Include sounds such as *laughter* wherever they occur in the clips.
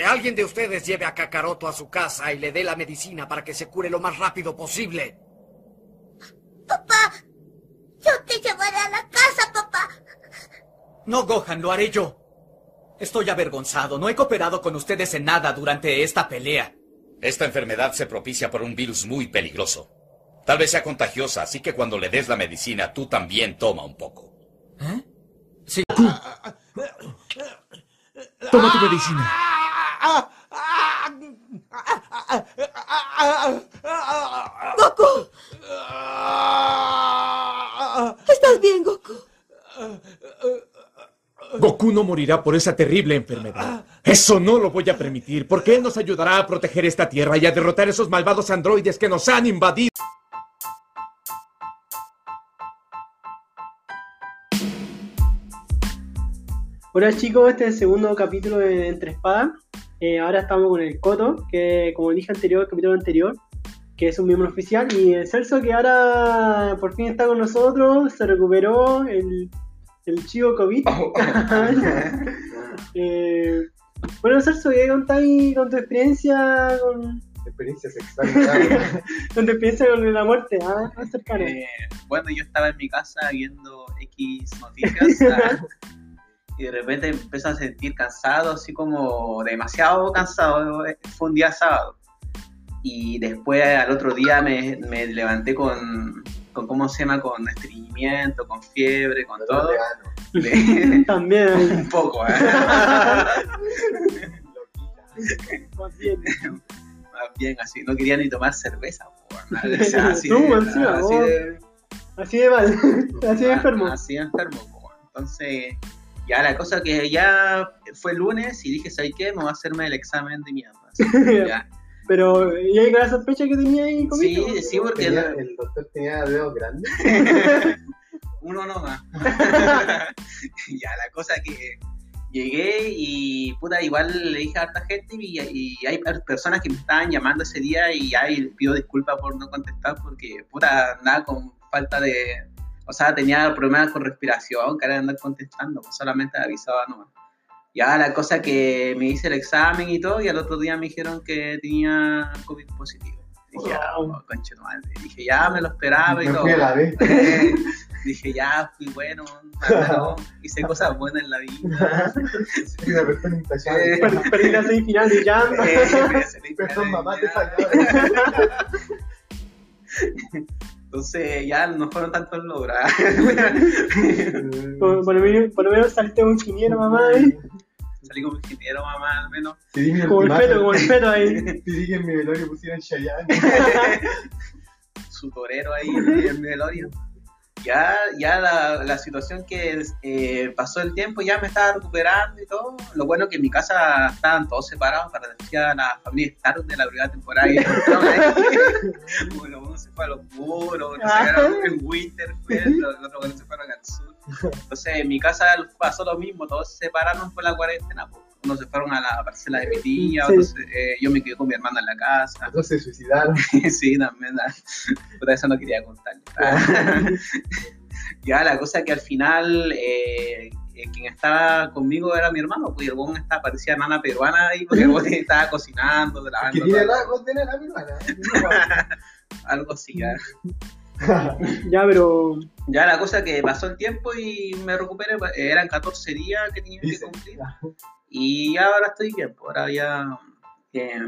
Que alguien de ustedes lleve a Kakaroto a su casa y le dé la medicina para que se cure lo más rápido posible. Papá, yo te llevaré a la casa, papá. No, Gohan, lo haré yo. Estoy avergonzado. No he cooperado con ustedes en nada durante esta pelea. Esta enfermedad se propicia por un virus muy peligroso. Tal vez sea contagiosa, así que cuando le des la medicina, tú también toma un poco. ¿Eh? Sí. Toma tu medicina. Goku. ¿Estás bien, Goku? Goku no morirá por esa terrible enfermedad. Eso no lo voy a permitir, porque él nos ayudará a proteger esta tierra y a derrotar a esos malvados androides que nos han invadido. Hola chicos, este es el segundo capítulo de Entre Espadas. Eh, ahora estamos con el Coto, que como dije anterior, el capítulo anterior, que es un miembro oficial, y el Celso que ahora por fin está con nosotros, se recuperó el, el chivo COVID. *laughs* Eh, bueno Celso, ¿qué contáis con tu experiencia con, Experiencias *laughs* extrañas. con tu experiencia con la muerte? Ah, más cercana. Eh, bueno, yo estaba en mi casa viendo X noticias *laughs* y de repente empecé a sentir cansado, así como demasiado cansado. eh, Fue un día sábado. Y después al otro día me, me levanté con, con, ¿cómo se llama? Con estreñimiento, con fiebre, con todo. *laughs* *laughs* También. un poco, ¿eh? *laughs* Más bien. Más bien así, no quería ni tomar cerveza, por nada. O sea, así, Tú, de, encima, así, de, Así de mal, así de enfermo. Así de enfermo, po. entonces ya la cosa que ya fue el lunes y dije, ¿sabes qué? Me voy a hacerme el examen de mierda. *laughs* Pero, ¿y hay la sospecha que tenía ahí COVID? Sí, sí, porque Tenía- la- el doctor tenía dedos grandes. *laughs* uno nomás. *laughs* ya, la cosa que llegué y puta, igual le dije a harta gente y, y hay per- personas que me estaban llamando ese día y ahí pido disculpas por no contestar porque puta, andaba con falta de... O sea, tenía problemas con respiración, que era andar contestando, pues solamente avisaba nomás. Ya la cosa que me hice el examen y todo, y al otro día me dijeron que tenía COVID positivo. Dije, ya, Wow. oh, conche madre. Dije, ya me lo esperaba y Me todo. *laughs* Dije, ya, fui bueno, *laughs* hice cosas buenas en la vida. Fui una persona intachable. Per- Perdí la semifinal de Jam. Perdón, mamá, te fallaba. *laughs* Entonces ya no fueron tantos logros. *laughs* Por, por lo menos, por lo menos saliste un ingeniero, mamá. ¿eh? Salí como ingeniero, mamá, al menos. Como el feto, como el feto ahí. *laughs* Si dije en mi velorio pusieron Chayanne. *laughs* Su torero ahí en mi velorio. Ya, ya la, la situación que eh, pasó el tiempo, ya me estaba recuperando y todo. Lo bueno que en mi casa estaban todos separados para decir a la familia Star de la primera temporada. Y *laughs* bueno, uno se fue a los muros, otro se en otros bueno, se al sur. Entonces en mi casa pasó lo mismo, todos se separaron por la cuarentena. pues. Unos se fueron a la parcela de mi tía, Sí. otros eh, yo me quedé con mi hermana en la casa. Otros se suicidaron. *laughs* sí, también. ah, Puta, eso no quería contar. *laughs* *laughs* ya, la cosa que al final eh, eh, quien estaba conmigo era mi hermano, pues y el buen estaba, parecía nana peruana ahí, porque el estaba cocinando, Que lavando, tiene nena peruana. algo así. Ya. Ya, pero. ya, la cosa que pasó el tiempo y me recuperé, eran 14 días que tenía que cumplir. Y ahora estoy bien, pues, ahora ya eh,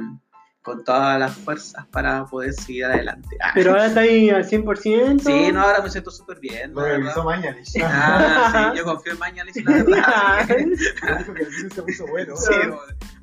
con todas las fuerzas para poder seguir adelante. Ah. Pero ahora está ahí al 100%. Sí, no, ahora me siento súper bien. Lo revisó Mañalich. Ah, sí, *laughs* yo confío en Mañalich, la verdad. así que- *laughs* Dijo que el virus se puso bueno. sí,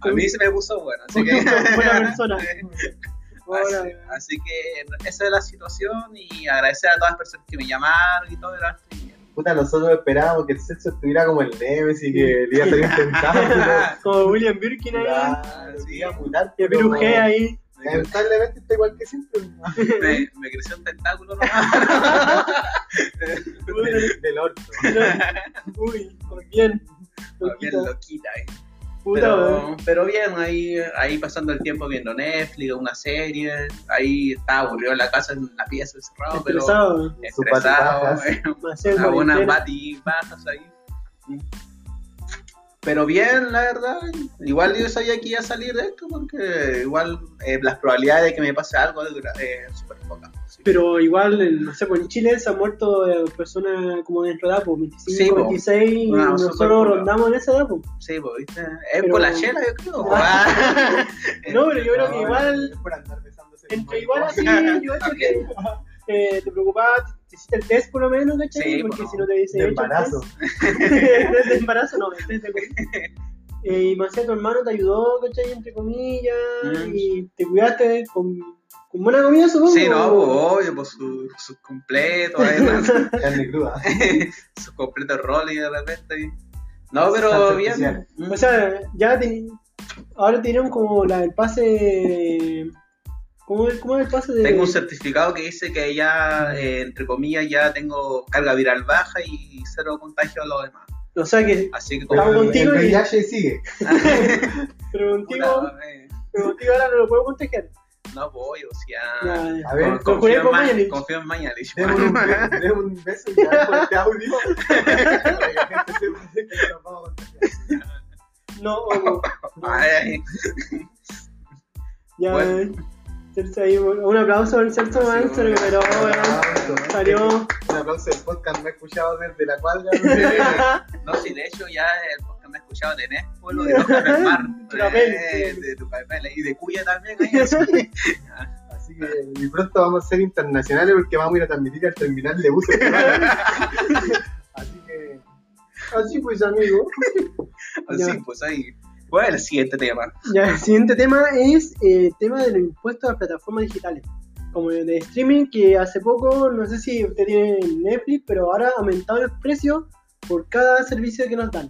a mí se me puso bueno, así que. *laughs* Buena persona. Así, así que esa es la situación y agradecer a todas las personas que me llamaron y todo. bien. Puta, nosotros esperábamos que el sexo estuviera como el Nemesis y que le iba a salir un tentáculo. *laughs* como William Birkin ahí. Claro, Sí. a mutar, G ahí. Lamentablemente está igual que siempre. Me, me creció un tentáculo nomás. *laughs* Del, del orto. Uy, *laughs* por bien. Bien Loquita. loquita, eh. Puta, Pero, pero bien, ahí, ahí pasando el tiempo viendo Netflix, una serie. Ahí estaba aburrido en la casa, en la pieza, encerrado, pero Estresado. Eh, *laughs* algunas cuarentena. bati bajas ahí. pero bien, la verdad. Igual yo sabía que iba a salir de esto porque igual eh, las probabilidades de que me pase algo es eh, súper pocas. Pero igual, en- no sé, pues en Chile se han muerto eh, personas como dentro de edad, pues 25, Sí, po. 26, y Una nosotros rondamos en esa edad, pues. Sí, pues, ¿viste? Es Pero- por la chela, yo creo. *laughs* Ah. pues. *laughs* No, pero yo creo que igual, por andar entre igual así, yo hecho *laughs* que eh, te preocupabas, te hiciste el test por lo menos, ¿cachai? Sí, Porque pues, si no te dice De embarazo. de embarazo, no, de. Eh, y más tu hermano te ayudó, ¿cachai? Entre comillas, Mm. y te cuidaste con, con buena comida, supongo. Sí, no, pues obvio, pues sus su completos, sus completos roles de repente. y- No, pero bien. Mm. O sea, ya ten- ahora tienen como la, el pase. ¿Cómo, es- ¿Cómo es el pase de.? Tengo un certificado que dice que ya, eh, entre comillas, ya tengo carga viral baja y cero contagio a los demás. O sea que. Así que como... el, contigo el y- VIH sigue. *laughs* Pero contigo, eh, pero contigo ahora no lo puedo contagiar. No voy, o sea... A ver, Con- confío, en Mañalich. confío en Mañalich. Démosle *laughs* un, beso y ya por este audio. Para que la gente sepa que nos vamos a contagiar. No, ojo. Ay, Ya. Bueno. Celso ahí, un aplauso al Celso Sí, recuperó, weón. Salió. Un aplauso del podcast, me he escuchado desde la cuadra. *laughs* No, si de hecho ya el podcast escuchado de Nespo, lo de el Mar, eh, *laughs* sí. de Tucapel y de Cuya también. ahí, *laughs* así. *laughs* Así que y pronto vamos a ser internacionales porque vamos a ir a transmitir al terminal de buses. Así que. Así pues, amigo. Así, Ya. pues ahí. ¿Cuál es el siguiente tema? Ya, el siguiente tema es el tema de los impuestos a las plataformas digitales. Como el de streaming, que hace poco, no sé si usted tiene Netflix, pero ahora ha aumentado los precios por cada servicio que nos dan.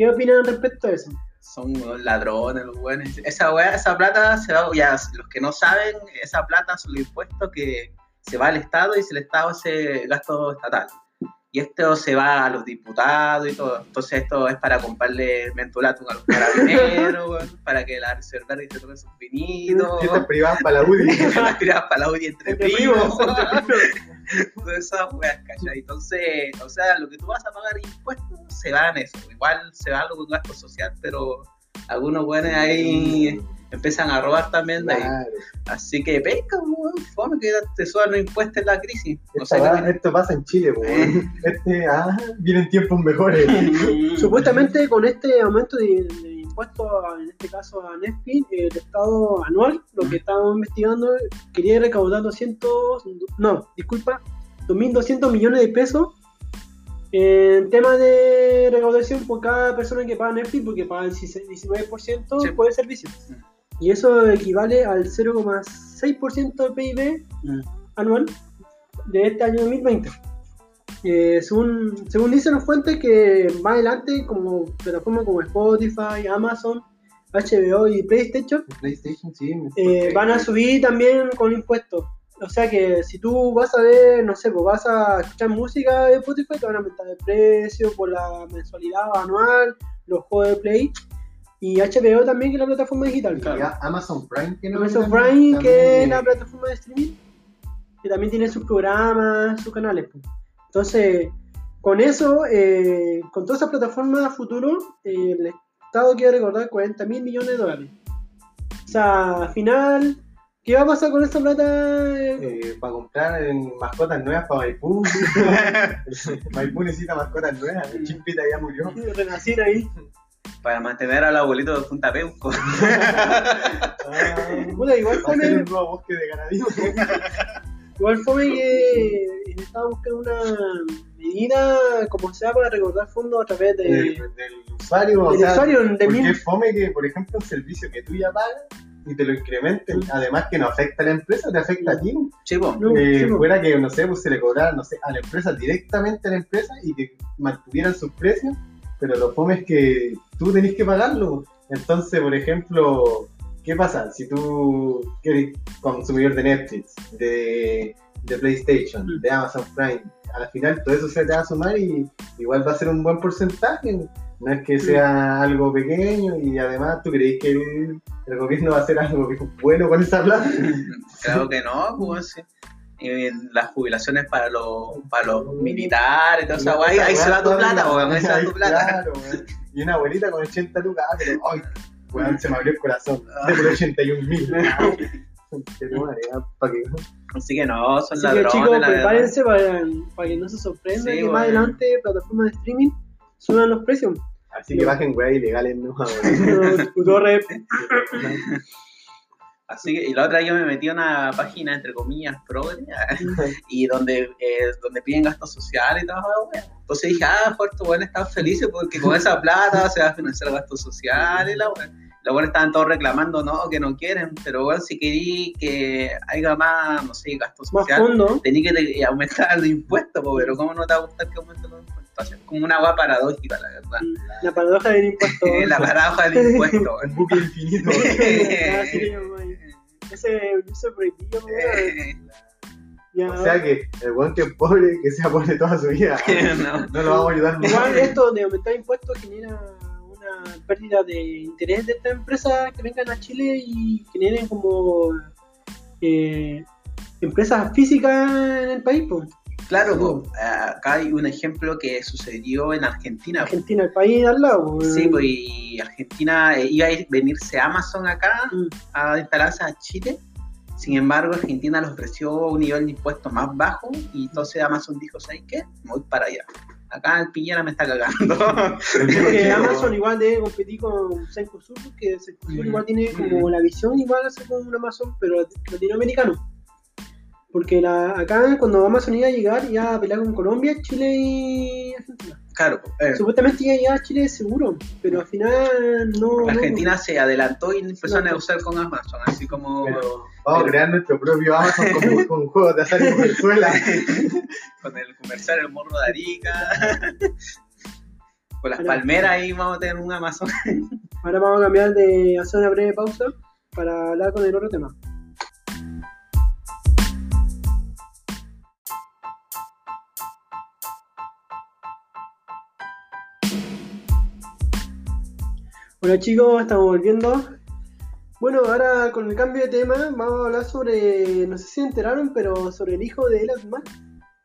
¿Qué opinan respecto a eso? Son ladrones, los buenos. Esa weá, esa plata se va, ya, los que no saben, esa plata son los impuestos que se va al Estado y si el Estado hace gasto estatal. Y esto se va a los diputados y todo. Entonces esto es para comprarle mentolatum a los carabineros, para que la reserva se tome sus vinitos. Fiestas privadas para la UDI. las tiradas para la UDI entre, Entre primos. *laughs* Todas esas weas, ¿cachai? Entonces, o sea, lo que tú vas a pagar impuestos se va en eso. Igual se va algo con gasto social, pero algunos buenos ahí empiezan a robar también de ahí. Claro. Así que pesca, weón, fome que te suban los impuestos en la crisis. No sé va- esto pasa en Chile, weón. *laughs* Este, ah, vienen tiempos mejores. *laughs* Supuestamente con este aumento de impuestos, a- en este caso a Netflix, el Estado anual, lo que estábamos investigando, quería recaudar 200, no, disculpa, 2.200 millones de pesos en tema de recaudación por cada persona que paga Netflix, porque paga el 19% Sí. por el servicio. Y eso equivale al 0,6% del PIB Mm. anual de este año 2020. Eh, según, según dicen las fuentes que más adelante como plataformas como Spotify, Amazon, HBO y PlayStation PlayStation, sí. me- eh, van a subir también con impuestos. O sea que si tú vas a ver, no sé, pues vas a escuchar música de Spotify, te van a aumentar el precio por la mensualidad anual, los juegos de Play y HBO también, que es la plataforma digital. Y Amazon Prime, que no Amazon también- Prime, que es la plataforma de streaming, que también tiene sus programas, sus canales. pues. Entonces, con eso, eh, con todas esas plataformas a futuro, eh, el Estado quiere recordar 40 mil millones de dólares. O sea, al final, ¿qué va a pasar con esta plata? eh? para comprar mascotas nuevas para Maipú. *laughs* Maipú necesita mascotas nuevas. El Chimpita ya murió. Renacir ahí. Para mantener al abuelito de Punta Peuco. *laughs* Ah, Puta, igual un nuevo bosque de ganadillo. *laughs* igual fome que el Estado busque una medida como sea para recordar fondos a través de, del, del usuario. o del sea, usuario, de porque mil- es fome que, por ejemplo, un servicio que tú ya pagas y te lo incrementen, además que no afecta a la empresa, te afecta a ti. Chivo. No, Eh, sí, fuera que, no sé, pues se le cobrara, no sé, a la empresa, directamente a la empresa y que mantuvieran sus precios, pero lo fome es que tú tenés que pagarlo. Entonces, por ejemplo, ¿qué pasa? Si tú eres consumidor de Netflix, de, de PlayStation, Mm. de Amazon Prime, al final todo eso se te va a sumar y igual va a ser un buen porcentaje. No es que Mm. sea algo pequeño y además tú crees que el, el gobierno va a hacer algo bueno con esa plata. *laughs* Claro que no, pues sí. eh, las jubilaciones para los, para los militares, toda esa weá, ahí, se va tu plata, weón, ahí se va tu *laughs* plata. Claro. Y una abuelita con 80 lucas, ah, pero weón, se me abrió el corazón. De por 81 mil. Ah, Así que no, son Así que ladrones, chicos, la prepárense para, para que no se sorprendan Sí, que más adelante plataformas de streaming suban los precios. Así que bajen weá ilegales, no, weón. Así que, y la otra yo me metí a una página, entre comillas, progre, *laughs* y donde, eh, donde piden gastos sociales y todo, weón. Entonces dije, ah, Puerto bueno, están felices porque con esa plata se va a financiar gastos sociales, la weón. Los buenos estaban todos reclamando, no, que no quieren, pero bueno, si querí que haya más, no sé, gastos más sociales, fondo. tenía que te- aumentar los impuestos, pero ¿cómo no te va a gustar que aumenten los impuestos? Es como una agua paradójica, la verdad. La paradoja del impuesto. *laughs* la paradoja del impuesto. Un buque infinito. *laughs* Ese ese prohibido. *laughs* O sea que el weón que es pobre, que sea pobre toda su vida, *laughs* no. no lo vamos a ayudar Igual nunca. esto de aumentar impuestos genera una pérdida de interés de estas empresas que vengan a Chile y generen como eh, empresas físicas en el país. Pues. Claro, po, acá hay un ejemplo que sucedió en Argentina. po. Argentina, el país al lado. Sí, pues y Argentina eh, iba a ir- venirse Amazon acá Mm. a instalarse a Chile. Sin embargo, Argentina les ofreció un nivel de impuestos más bajo y entonces Amazon dijo, ¿sabes qué? Me voy para allá. Acá el Piñera me está cagando. *laughs* Porque *laughs* Amazon igual debe competir con Cencosud, porque Cencosud Mm. igual tiene como la visión igual hacer como un Amazon, pero latinoamericano. Porque la, acá cuando Amazon iba a llegar iba a pelear con Colombia, Chile y Argentina. claro, eh, Supuestamente iba a llegar a Chile seguro, pero al final no. Argentina se adelantó y empezó a negociar con Amazon, así como Pero vamos a crear nuestro propio Amazon con, *laughs* con juegos de azar en Venezuela. *laughs* con el comercial El Morro de Arica. Con las palmeras ahí vamos a tener un Amazon. Ahora vamos a cambiar de hacer una breve pausa para hablar con el otro tema. Hola chicos, estamos volviendo. Bueno, ahora con el cambio de tema vamos a hablar sobre, no sé si se enteraron, pero sobre el hijo de Elon Musk.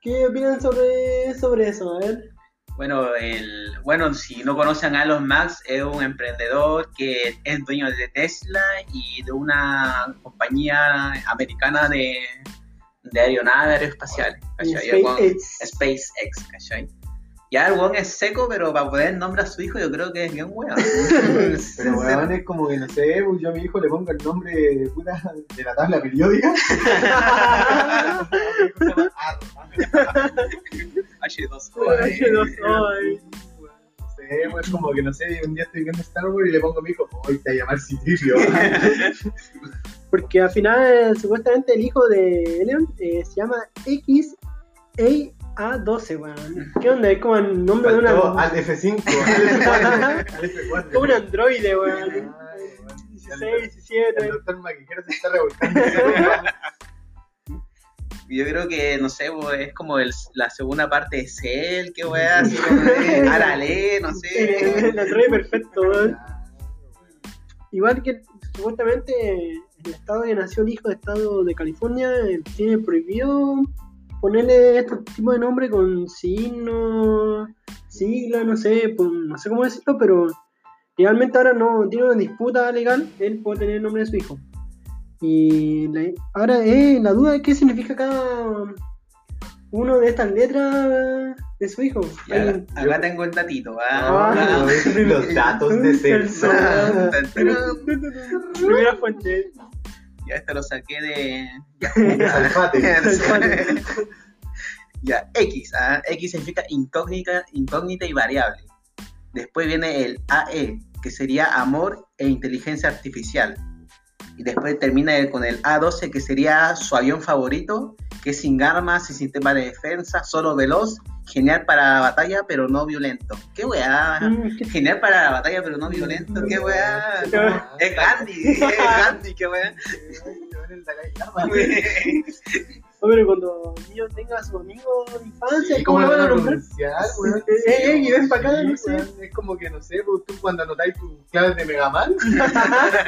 ¿Qué opinan sobre, sobre eso? A ver. Bueno, el, bueno, si no conocen a Elon Musk, es un emprendedor que es dueño de Tesla y de una compañía americana de, de aeronaves aeroespaciales. SpaceX. SpaceX, ¿cachai? Ya el weón es seco, pero para poder nombrar a su hijo yo creo que es bien weón. *laughs* Pero weón es como que no sé, pues, yo a mi hijo le pongo el nombre puta, de la tabla periódica. *laughs* H2O. Ay. No sé, pues como que no sé, un día estoy viendo Star Wars y le pongo a mi hijo, hoy te va a llamar Citripio. *laughs* Porque al final, supuestamente, el hijo de Elon eh, se llama XA12, weón. ¿Qué onda? Es como el nombre de Faltó una. al F5, *laughs* al F4, al F4. como un androide, weón. Ay, weón. 16, El 17. doctor Maquiquero se está revolcando. *laughs* Yo creo que, no sé, es como el, la segunda parte de Cell, que weá, así como de *laughs* Arale, no sé. El androide perfecto, weón. Igual que supuestamente el estado que nació el hijo de estado de California eh, tiene prohibido ponerle este tipo de nombre con signos, siglas, no sé, pues, no sé cómo decirlo, pero legalmente ahora no tiene una disputa legal él puede tener el nombre de su hijo. Y la- ahora eh, la duda es qué significa cada uno de estas letras de su hijo. Acá tengo el datito, Ah, ¿ah? *laughs* Los datos de Celso. *laughs* *laughs* Primera fuente. Ya este lo saqué de. *laughs* *laughs* *laughs* Ya, X. ¿ah? X significa incógnita, incógnita y variable. Después viene el AE, que sería amor e inteligencia artificial. Y después termina con el A12, que sería su avión favorito, que es sin armas, sin sistema de defensa, solo veloz, genial para la batalla, pero no violento. ¿Qué weá? Mm, *laughs* Genial para la batalla, pero no violento. ¿Qué weá? *laughs* Es Gandhi, *laughs* es Gandhi, qué weá. No, pero cuando niño tenga a su amigo de infancia, Sí, ¿cómo ¿Cómo lo van a nombrar? Eh, eh, y ven pa' acá, Sí, no sé. weón, Es como que, no sé, pues, tú cuando anotáis tus claves de Mega Man,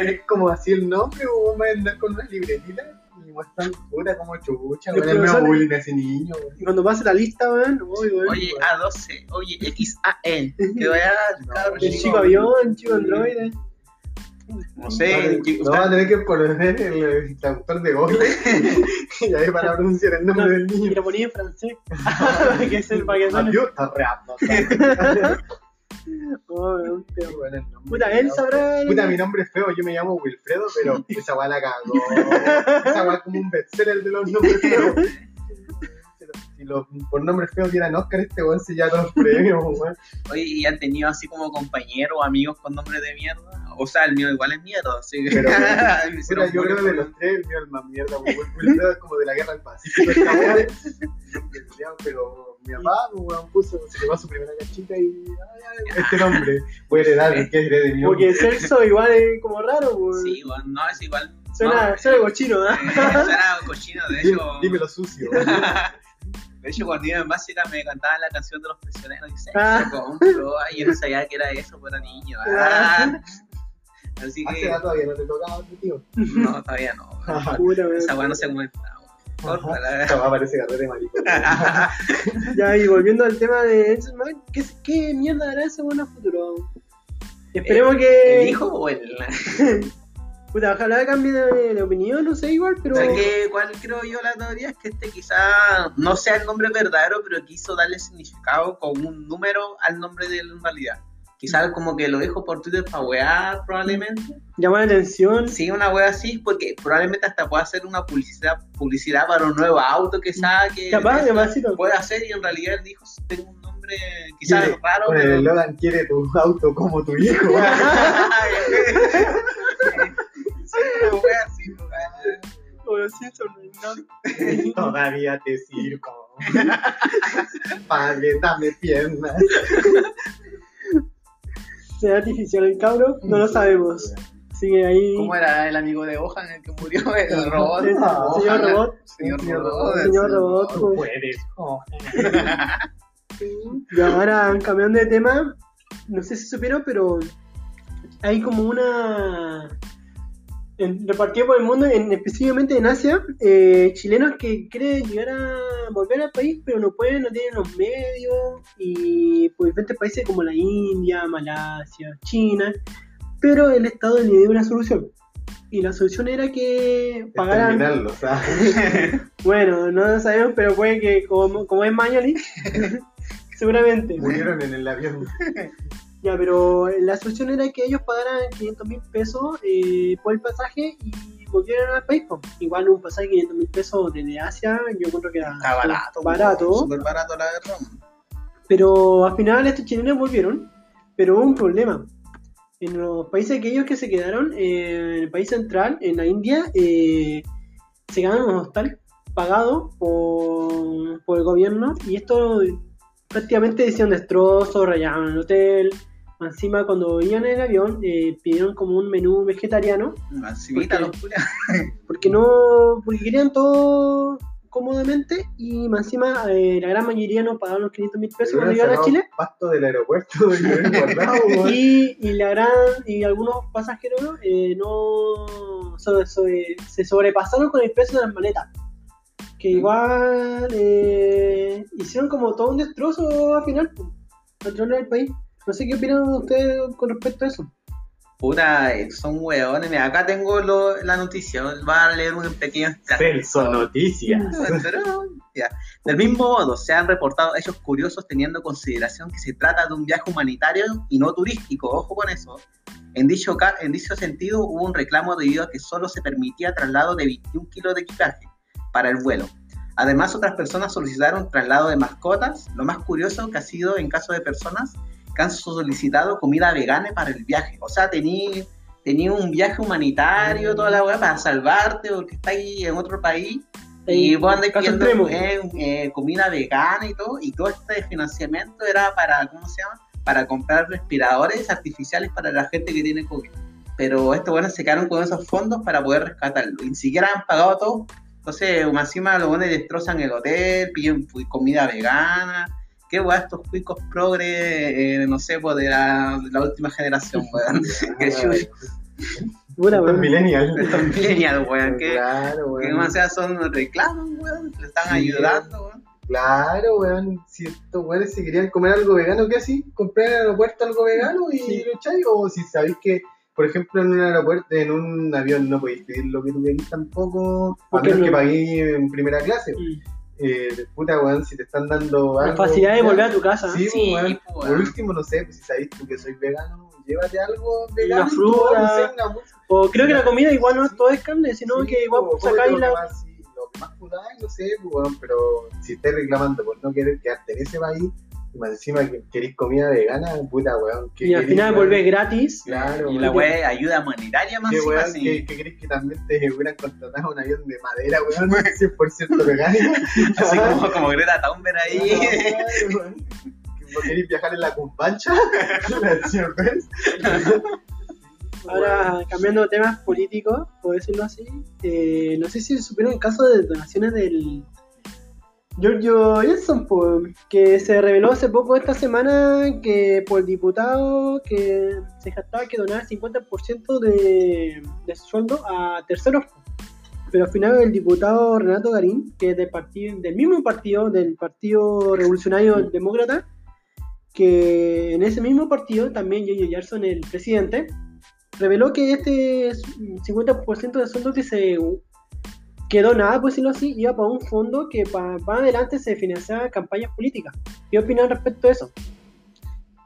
es como así el nombre, o vas a andar con una libretita y muestran puta como chucha, weón. El medio bullying ese niño, weón. Y cuando pase la lista, weón, uy, weón. Oye, A12, oye, XAN. Que vaya *laughs* el chico. avión, el chico androide. No sé, No, va a tener que poner el, el traductor de Google *laughs* y ahí para pronunciar el nombre del Y niño. lo ponía en francés. *laughs* que. Adiós, está reando. Oh, weón, pero- Bueno, el nombre. Puta, él sabrá. Puta, mi nombre es feo, yo me llamo Wilfredo, pero esa weá la cagó. Esa weá es como un bestseller de los nombres feos. Si los, por nombres feos dieran Oscar, este weón se todos los premios, weón. Oye, ¿y han tenido así como compañeros o amigos con nombre de mierda? O sea, el mío igual es mierda, así que... Pero- *laughs* hicieron yo creo de los tres, el mío es el más mierda, weón. Wilfredo es como de la guerra del Pacífico, esta weá. *laughs* Pero mi papá, weón, puso, se llevó a su primera cachita y. ay, ay, este nombre. Voy a heredar, *laughs* ¿qué heredé de mi Porque? Celso igual es como raro, weón. Sí, bueno, no, es igual. Suena, no, suena cochino, ¿eh? eh, Suena cochino, de Dime- hecho... Dímelo sucio. *laughs* De hecho, cuando iba en básica me cantaban la canción de los prisioneros y se Ah. compró. Ay, yo no sabía que era eso, pero era niño. Ah. Ah. Así Hace que, edad todavía no te tocaba, tío. no, todavía no. Weón. *laughs* Esa weá no se comenta. Carrera de maricón. *laughs* Ya, y volviendo al tema de Enzo Man, ¿qué, ¿qué mierda hará ese bueno futuro? Esperemos que. ¿El hijo o el.? *laughs* Puta, ojalá cambie de, de opinión, no sé, igual, pero. O sea, que, ¿Cuál creo yo la teoría? Es que este quizá no sea el nombre verdadero, pero quiso darle significado con un número al nombre de él en realidad. Quizás como que lo dijo por Twitter para wear, probablemente. Llama la atención. Sí, una wea así, porque probablemente hasta pueda hacer una publicidad publicidad para un nuevo auto que saque. Capaz, demasiado. Puede hacer y en realidad él dijo, tengo un nombre quizás Quiere- raro, el pero... eslogan quiere tu auto como tu hijo. *laughs* Sí, así. *laughs* Todavía te sirvo. *laughs* Padre, dame piernas. ¿Será artificial el cabro? No lo sabemos. Sigue ahí. ¿Cómo era el amigo de Gohan el que murió? *laughs* El robot. Sí, señor Gohan. robot. Señor Señor robot. Señor robot. Tú puedes. Oh. *laughs* Y ahora, cambiando de tema, no sé si supieron, pero hay como una. En, repartido por el mundo, en, específicamente en Asia, eh, chilenos que quieren llegar a volver al país, pero no pueden, no tienen los medios, y por diferentes países como la India, Malasia, China, pero el Estado le dio una solución. Y la solución era que pagaran. Terminarlo, ¿sabes? *laughs* Bueno, no lo sabemos, pero puede que, como, como es Mañoli, *laughs* seguramente. Murieron en el avión. Ya, pero la solución era que ellos pagaran 500 mil pesos eh, por el pasaje y volvieran al país. po. Igual un pasaje de 500 mil pesos desde Asia, yo encuentro que era Está barato. barato. Súper barato la verdad. Pero al final estos chilenos volvieron, pero hubo un problema. En los países aquellos que se quedaron, eh, en el país central, en la India, eh, se quedaron en un hostal pagado por, por el gobierno y esto prácticamente hicieron destrozos, rayaban el hotel. Encima cuando iban en el avión eh, pidieron como un menú vegetariano. Encimita ¿Por los culiados. *laughs* porque no porque querían todo cómodamente y más encima eh, la gran mayoría no pagaban los 500 mil pesos cuando iban a Chile. Pasto del aeropuerto *laughs* y guardado, *laughs* y, y la gran y algunos pasajeros eh, no so- so- se sobrepasaron con el peso de las maletas. Que igual eh, hicieron como todo un destrozo al final al del país no sé qué opinan ustedes con respecto a eso Puta, eh, son hueones. Mira, acá tengo lo- la noticia. Voy a leer un pequeño extracto. Celso Noticias. *laughs* Del mismo modo, se han reportado hechos curiosos teniendo en consideración que se trata de un viaje humanitario y no turístico. Ojo con eso. En dicho, ca- en dicho sentido, hubo un reclamo debido a que solo se permitía traslado de 21 kilos de equipaje para el vuelo. Además, otras personas solicitaron traslado de mascotas. Lo más curioso que ha sido en caso de personas han solicitado comida vegana para el viaje. O sea, tenía tenía un viaje humanitario, toda la weá, para salvarte, porque está ahí en otro país. Y vos andas pidiendo eh, eh, comida vegana y todo, y todo este financiamiento era para, ¿cómo se llama? Para comprar respiradores artificiales para la gente que tiene COVID. Pero estos buenos se quedaron con esos fondos para poder rescatarlo. Y ni siquiera han pagado todo. Entonces, más encima los buenos destrozan el hotel, piden fu- comida vegana. Qué weá estos cuicos progre, eh, no sé, pues de la, de la última generación, weón. *laughs* *laughs* Puta, Estos weón. millennials. Estos millennials, weón, que, Claro, que weón. más sea son reclamos, weón, le están Sí. ayudando, weón. Claro, weón. Si estos weones si querían comer algo vegano, ¿qué así? Comprar en el aeropuerto algo vegano y Sí. lo echáis. O si sabéis que, por ejemplo, en un aeropuerto, en un avión no podéis pedir lo que tú queréis tampoco, a ¿Por qué menos no? que paguéis en primera clase. Eh, puta, weón, si te están dando La algo. facilidad de volver a tu casa. Sí, Sí, weón. pues, Por último, no sé, pues, si sabéis tú que soy vegano, llévate algo vegano. Una tú, fruta. no sé, una música. O creo que la comida igual no es todo es carne, sino Sí, que igual pues, sacáis lo la. más, sí, lo que más podáis, no sé, pues, weón, pero si estáis reclamando por no querer quedarte en ese país, más encima que queréis comida vegana, puta weón. ¿qué Y al final volvés gratis. Claro, Y la weón. weá ayuda monetaria más ¿Qué encima, weón? sí. ¿Qué, qué crees que también te hubieran contratado un avión de madera, weón? *laughs* 100% vegano. *laughs* Así como, como Greta Thunberg ahí. Claro, weón. ¿Que ¿Queréis viajar en la cumbancha? *laughs* Ahora, cambiando de temas políticos, por decirlo así, eh, no sé si supieron el caso de donaciones del Giorgio Jenson, po, que se reveló hace poco esta semana que por diputado que se jactaba que donaba el 50% de, su sueldo a terceros. Pero al final el diputado Renato Garín, que es del, partido, del mismo partido, del Partido Revolucionario Demócrata, que en ese mismo partido también Giorgio Gerson, el presidente, reveló que este 50% de sueldo que se quedó nada, por decirlo así, iba para un fondo que para adelante se financiaba campañas políticas. ¿Qué opinan respecto a eso?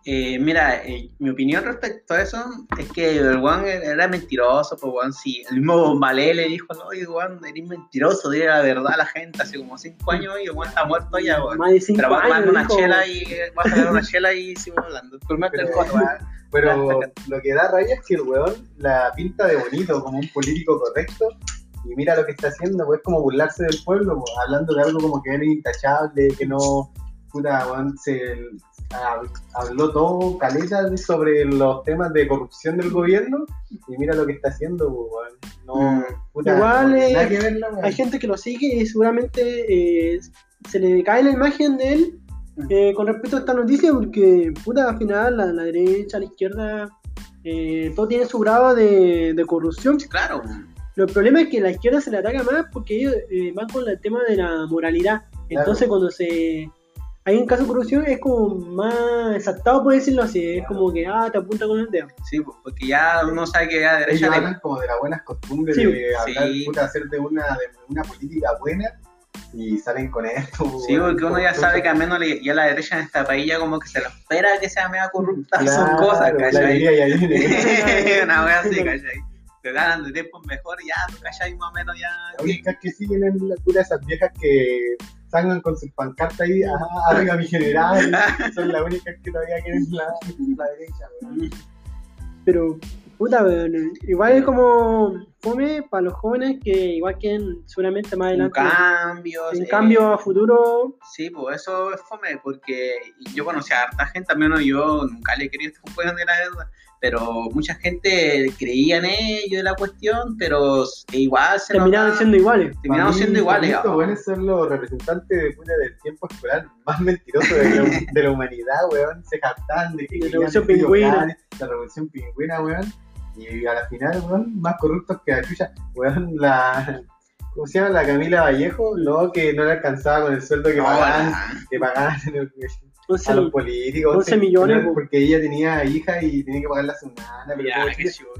Eh, mira, eh, mi opinión respecto a eso es que el weón era mentiroso, pues weón, sí. El mismo Bombalé le dijo, no, oye, weón, eres mentiroso, dile la verdad a la gente hace como 5 años y el weón está muerto ya, weón. Más de 5 Pero va a años. tomar una chela y va a una chela y seguimos hablando. Primero Pero, el coto, weón. Pero lo que da rabia es que el weón la pinta de bonito, como un político correcto, y mira lo que está haciendo, pues es como burlarse del pueblo, pues, hablando de algo como que era intachable, que no, puta, se hab- habló todo caleta sobre los temas de corrupción del gobierno, y mira lo que está haciendo, pues, weón. No, Mm. puta, Igual, no tiene eh, nada que ver la weá. Hay gente que lo sigue y seguramente eh, se le cae la imagen de él eh, con respecto a esta noticia porque, puta, al final la, la derecha, la izquierda, eh, todo tiene su grado de, de corrupción. Claro, Lo problema es que la izquierda se le ataca más porque ellos eh, van con el tema de la moralidad. Entonces cuando se hay un caso de corrupción es como más exaltado por decirlo así, es como que ah te apunta con el dedo. sí, pues, porque ya uno sabe que ya derecha Ellos hablan como de las buenas costumbres Sí, de hablar, sí. puta, hacer de una, de una política buena y salen con esto. Sí, porque uno ya sabe que cosas. al menos le- ya la derecha en esta país ya como que se lo espera que sea media corrupta Claro, cosas, La ¿cachai? *laughs* Una wea así, *laughs* ¿cachai? Te dan de tiempos mejor ya, tú, ¿cachai? Más o menos ya. Únicas que siguen en la cura esas viejas que salgan con sus pancartas ahí, ajá, arriba mi general, *laughs* son las únicas que todavía quieren la, la derecha, weón. Pero, puta, weón, igual es como fome para los jóvenes que igual quieren seguramente más Un adelante. cambio. En eh, cambio, a futuro, Sí, pues eso es fome, porque yo conocí a harta gente, al menos yo nunca le querido este compañero de la verdad, pero mucha gente creía en ello de la cuestión, pero igual se terminaban nota- siendo iguales. terminaron siendo iguales. Estos buenos son los representantes de, puta, del tiempo escolar más mentirosos de la, de la humanidad, weón. Se jactan de que De la Revolución Pingüina. La revolución pingüina, weón. Y a la final, weón, más corruptos que la chucha. Weón, la. ¿Cómo se llama? La Camila Vallejo, no, que no le alcanzaba con el sueldo que No, pagaban, la- que pagaban en el- Entonces, a los políticos. 11 se- millones, po. Porque ella tenía hija y tenía que pagarle a su nana. Pero Ya.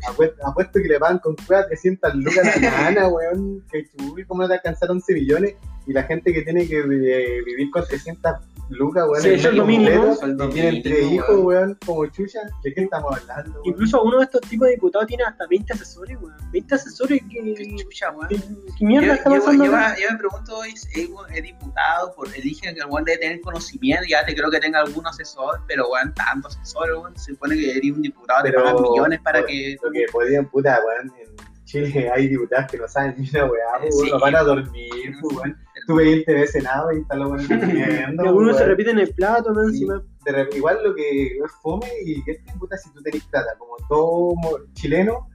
Apuesto, apuesto que le pagan con cueva 300 lucas a la nana, weón. Que chuy, ¿cómo no te alcanzar 11 millones? Y la gente que tiene que eh, vivir con 300 lucas, weón. Sí, es lo mínimo. tienen tres mínimo, hijos, weón. weón, como chucha. ¿De qué estamos hablando? weón? incluso uno de estos tipos de diputados tiene hasta 20 asesores, weón. 20 asesores, Qué ¿qué, chucha, weón. qué, mierda Yo, está yo- pasando? yo- acá? yo me pregunto, ¿es, es, es diputado? Por, eligen que el weón debe tener conocimiento, ya te creo que tenga algún asesor, pero weón, tanto asesor, weón, se supone que eres un diputado, te pagan millones para por- que... Lo que podían, puta, weón. En Chile *laughs* hay diputados que no saben ni una weá, weón. sí. no van a dormir, weón. Tú veías el TV Senado y está lo bueno *laughs* durmiendo. Y algunos se repiten el plato, ¿no? Sí. Encima. re- igual lo que es fome y que este puta si tú tenés plata, como todo chileno,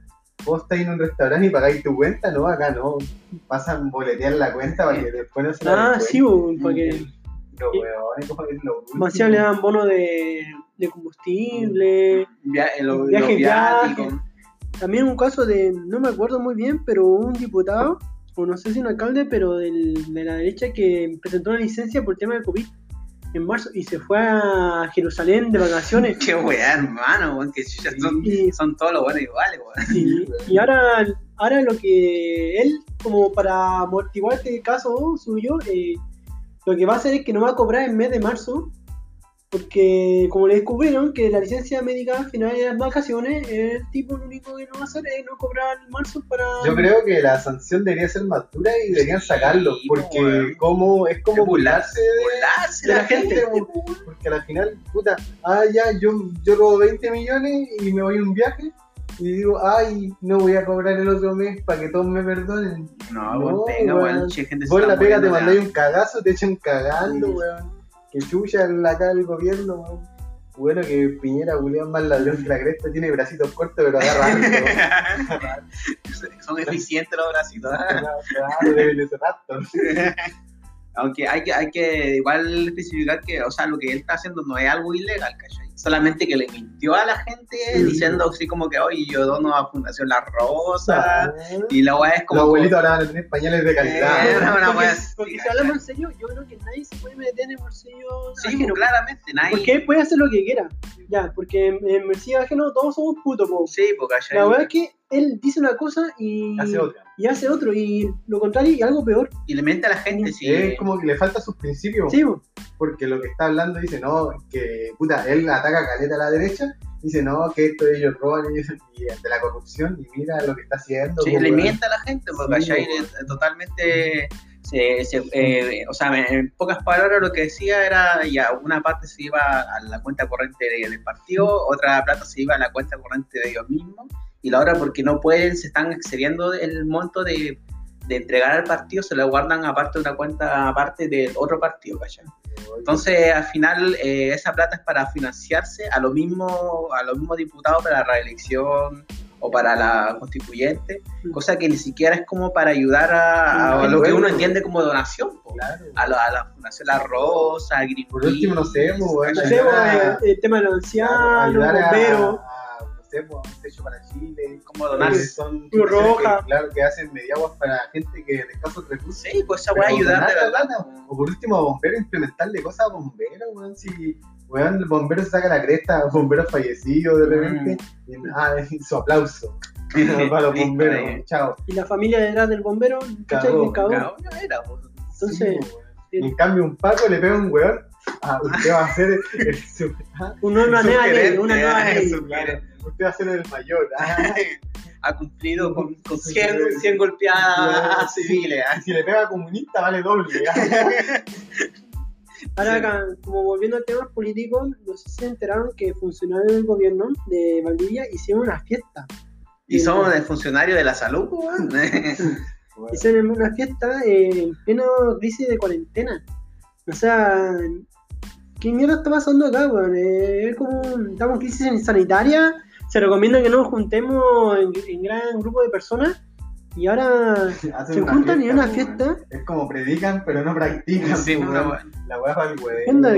vos estáis en un restaurante y pagáis tu cuenta, no, acá no, pasan boletear la cuenta para que después no se la Ah, sí, weón, porque Los weones, como es lo último. más le dan bono de, de combustible. Via- los, Viaje, los viáticos. también un caso de, no me acuerdo muy bien, pero un diputado, o no sé si un alcalde, pero del- de la derecha que presentó una licencia por el tema del COVID en marzo y se fue a Jerusalén de vacaciones. *laughs* Qué weá, hermano, que ya son, Y- son todos los buenos iguales, weón. Y, y ahora, ahora lo que él, como para amortiguar este caso suyo, eh, lo que va a hacer es que no va a cobrar en mes de marzo, porque como le descubrieron que la licencia médica al final de las vacaciones, el tipo lo único que no va a hacer es no cobrar en marzo para... Yo creo que la sanción debería ser más dura y deberían sacarlo, Sí, porque como es como burlarse de, Burlarse de la la gente, porque al final, puta, ah, ya, yo, yo robo 20 millones y me voy a un viaje y digo, ay, no voy a cobrar el otro mes para que todos me perdonen. No, No, weón, venga, weón. che, gente se Vos la pega te mandáis un cagazo, te echan cagando, Sí. weón. Que chucha en la cara del gobierno, weón. Bueno, que Piñera, Julián, más ladrón que la cresta, tiene bracitos cortos, pero agarra. *laughs* *laughs* Son eficientes los bracitos. ¿eh? De. *laughs* Aunque hay que, hay que igual especificar que, o sea, lo que él está haciendo no es algo ilegal, ¿cachai? Solamente que le mintió a la gente Sí. diciendo así como que, oye, yo dono a Fundación La Rosa. Y la weá es como. Los abuelitos ahora van a tener pañales de calidad. Eh, no, porque, porque si hablamos en serio, yo creo que nadie se puede meter en el bolsillo Sí, ajeno. pues, claramente, nadie. Porque puede hacer lo que quiera. Ya, porque en, en bolsillo ajeno todos somos putos, po. Sí, ¿cachai? La verdad es que él dice una cosa y Hace otra. y hace otro, y lo contrario y algo peor. Y le miente a la gente, sí. Es como que le falta sus principios. Sí, po. Porque lo que está hablando dice, no, que puta, él ataca a caleta a la derecha. Dice, no, que esto ellos roban y de la corrupción. Y mira lo que está haciendo. Sí, le miente a la gente, porque Sí, weón. Eh, totalmente. Se, se- eh, o sea, en pocas palabras lo que decía era ya una parte se iba a la cuenta corriente de- del partido, otra plata se iba a la cuenta corriente de ellos mismos, y la otra porque no pueden, se están excediendo el monto de, de entregar al partido, se lo guardan aparte de una cuenta aparte del otro partido, ¿cachai? Entonces, al final, eh, esa plata es para financiarse a los mismos a los mismos diputados para la reelección o para la constituyente, Mm. cosa que ni siquiera es como para ayudar a, a Mm, lo que uno entiende como donación, po. Claro. a, la, a la Fundación La Rosa, a Greenpeace, Por último, no sé, el tema de los ancianos, bomberos. a, sé, pues, un techo para Chile. como donar. que son Roja. que, claro, que hacen mediaguas para gente que de escasos recursos. Sí, pues esa puede ayudar de donar la plata, O por último, a bomberos, implementarle cosas a bomberos, weón. Si, weón, el bombero se saca la cresta, *laughs* bomberos fallecidos de repente. Y, ah, *laughs* su aplauso. *laughs* para los bomberos, chao. Y la familia detrás del bombero, ¿cachai? Cagó, uno era, pues. Entonces, Sí, weón. En cambio, un Paco le pega a un weón. Ah, usted va a ser el, su- ah, una nueva ley, una nueva ley. Usted va a ser el mayor. Ah, *laughs* ha cumplido con, con 100, 100 golpeadas civiles. ¿ah? si le pega a comunista, vale doble. ah. *laughs* Ahora, Sí. acá, como volviendo a temas políticos, no sé si se enteraron que funcionarios del gobierno de Valdivia hicieron una fiesta. Y somos el funcionario de la salud, weón. *laughs* Bueno, Hicieron una fiesta eh, en plena crisis de cuarentena. O sea, ¿qué mierda está pasando acá, weón? Eh, es como, estamos en crisis sanitaria, se recomienda que no nos juntemos en, en gran grupo de personas y ahora *laughs* hacen se una juntan en una fiesta. Es como predican, pero no practican. Sí, weón. La weá para el weón. La,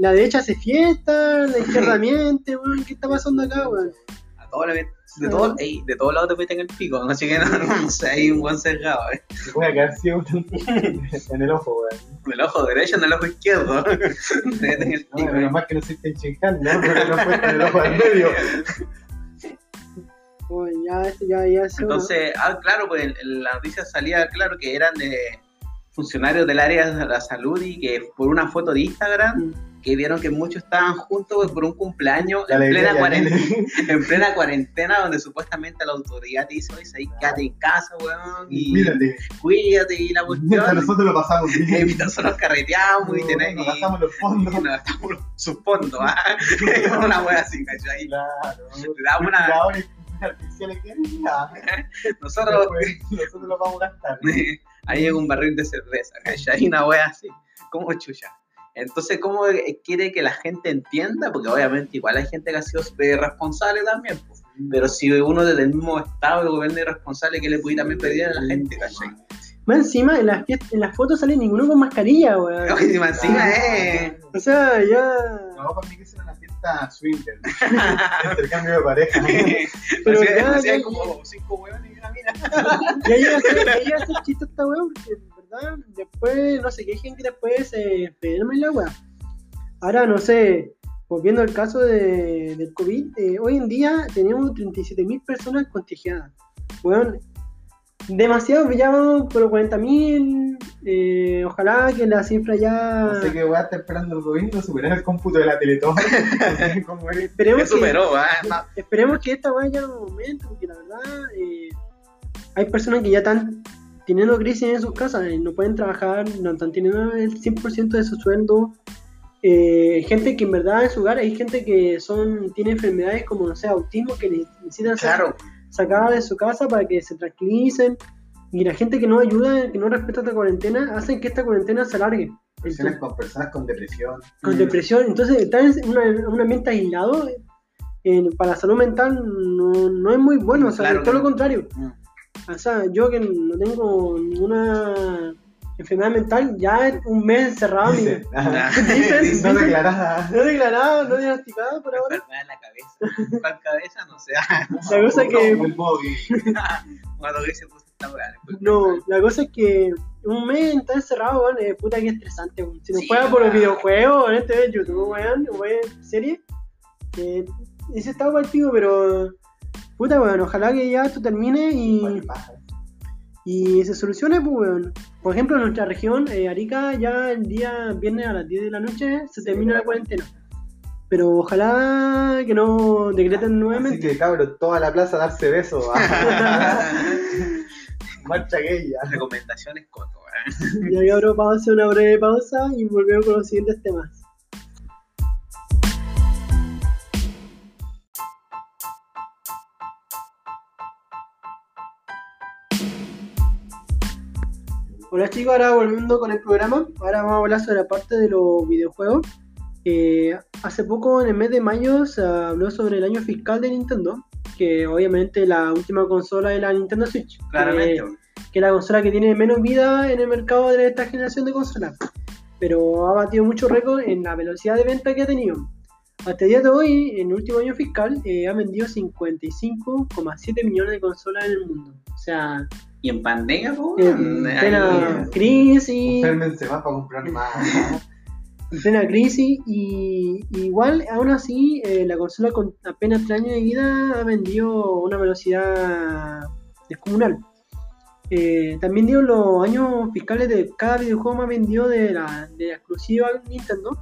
la derecha hace fiesta, la *laughs* izquierda miente, weón. ¿Qué está pasando acá, weón? A todos le- de, todo, ey, de todos lados te meten el pico, ¿no? así que no, no sé, hay un buen sesgado, ¿eh? Voy a quedar ciego *laughs* en el ojo, weón. En el ojo derecho, en el ojo izquierdo. Te meten el No, pico. menos mal que no soy Tenchinhan, ¿no? Porque no fue en el ojo del medio. Ya, ya, ya Entonces, ah, claro, pues en- la noticia salía claro que eran de funcionarios del área de la salud y que por una foto de Instagram que vieron que muchos estaban juntos pues, por un cumpleaños en alegría plena, cuarentena, *laughs* en plena cuarentena donde supuestamente la autoridad te dice, oye, ahí quédate en casa, weón, y Mírate, cuídate y la cuestión. nosotros lo pasamos Y *laughs* bien. nosotros carreteamos y No, tenemos Nos gastamos los fondos. y *laughs* nos gastamos sus fondos, ¿ah? una wea así, ¿cachai? Claro. Damos una- artificiales *laughs* que. Nosotros Después, nosotros lo vamos a gastar. *laughs* ahí llega un barril de cerveza, ¿cachai? Una wea así, como chucha. Entonces, ¿cómo quiere que la gente entienda? Porque obviamente igual hay gente que ha sido responsable también, pues. pero si uno desde el mismo estado de gobierno es responsable, ¿qué le puede también pedir a la gente, ¿cachai? Más encima, en las, en las fotos sale ninguno con mascarilla, weón. Oye, *laughs* más encima, eh. O sea, ya. No, para mí que será una fiesta swinger. *laughs* Intercambio de pareja. Pero Hacía- ya, hacía ya- como cinco hueones y una mina. Ya llega a ser, chiste esta weá, porque en verdad, después, no sé, hay gente que después se enferma y la weá. Ahora, no sé, volviendo al caso de, del COVID, eh, hoy en día tenemos 37.000 personas contagiadas. Weón, demasiado, ya vamos por 40.000. Eh, ojalá que la cifra ya. No sé qué weá está esperando el gobierno superar el cómputo de la Teletón. *laughs* *laughs* Esperemos que, superó, ah, esperemos que esta weá ya no aumente, porque la verdad, eh, hay personas que ya están teniendo crisis en sus casas y no pueden trabajar, no están teniendo el 100% de su sueldo. Eh, gente que en verdad en su hogar hay gente que son tiene enfermedades como, no sé, autismo que ne- necesitan ser Claro, sacadas de su casa para que se tranquilicen. Y la gente que no ayuda, que no respeta esta cuarentena, hacen que esta cuarentena se alargue. Personas con personas con depresión. con Mm. depresión. Entonces, estar en una- un ambiente aislado eh, para la salud mental no, no es muy bueno, o sea, Claro todo lo contrario. Mm. O sea, yo que no tengo ninguna enfermedad mental, ya un mes encerrado, mi- Dice, Ah. *laughs* Dicen- no dicen- declarada. no declarado, no diagnosticado por ahora. Enfermedad en la cabeza. ¿Cuál cabeza? No sé. *laughs* La cosa es que, *laughs* no, la cosa es que un mes estar encerrado, weón, eh, puta que estresante, weón. Si no Sí, fuera por los weón. videojuegos, en este de YouTube, weón, o ver serie, eh, ese estado partido, pero puta, weón, ojalá que ya esto termine y, Vale, paja. Y se solucione, pues, weón. Por ejemplo, en nuestra región, eh, Arica, ya el día viernes a las 10 de la noche se termina la cuarentena. Pero ojalá que no decreten Así nuevamente. que cabros, toda la plaza a darse besos. *laughs* *laughs* Marcha ya. Recomendaciones coto, weón. Y ahí ahora vamos a hacer una breve pausa y volvemos con los siguientes temas. Hola chicos, ahora volviendo con el programa, ahora vamos a hablar sobre la parte de los videojuegos. Eh, hace poco, en el mes de mayo, se habló sobre el año fiscal de Nintendo, que obviamente la última consola es la Nintendo Switch. Claramente, que- que es la consola que tiene menos vida en el mercado de esta generación de consolas. Pero ha batido mucho récord en la velocidad de venta que ha tenido. Hasta el día de hoy, en el último año fiscal, eh, ha vendido 55,7 millones de consolas en el mundo. O sea, Y en pandemia, po, en plena crisis, Enférmense más para comprar *laughs* más. en plena crisis, y y igual, aún así, eh, la consola con apenas 3 años de vida ha vendido una velocidad descomunal. Eh, también dio los años fiscales de cada videojuego más vendido de la, de la exclusiva Nintendo.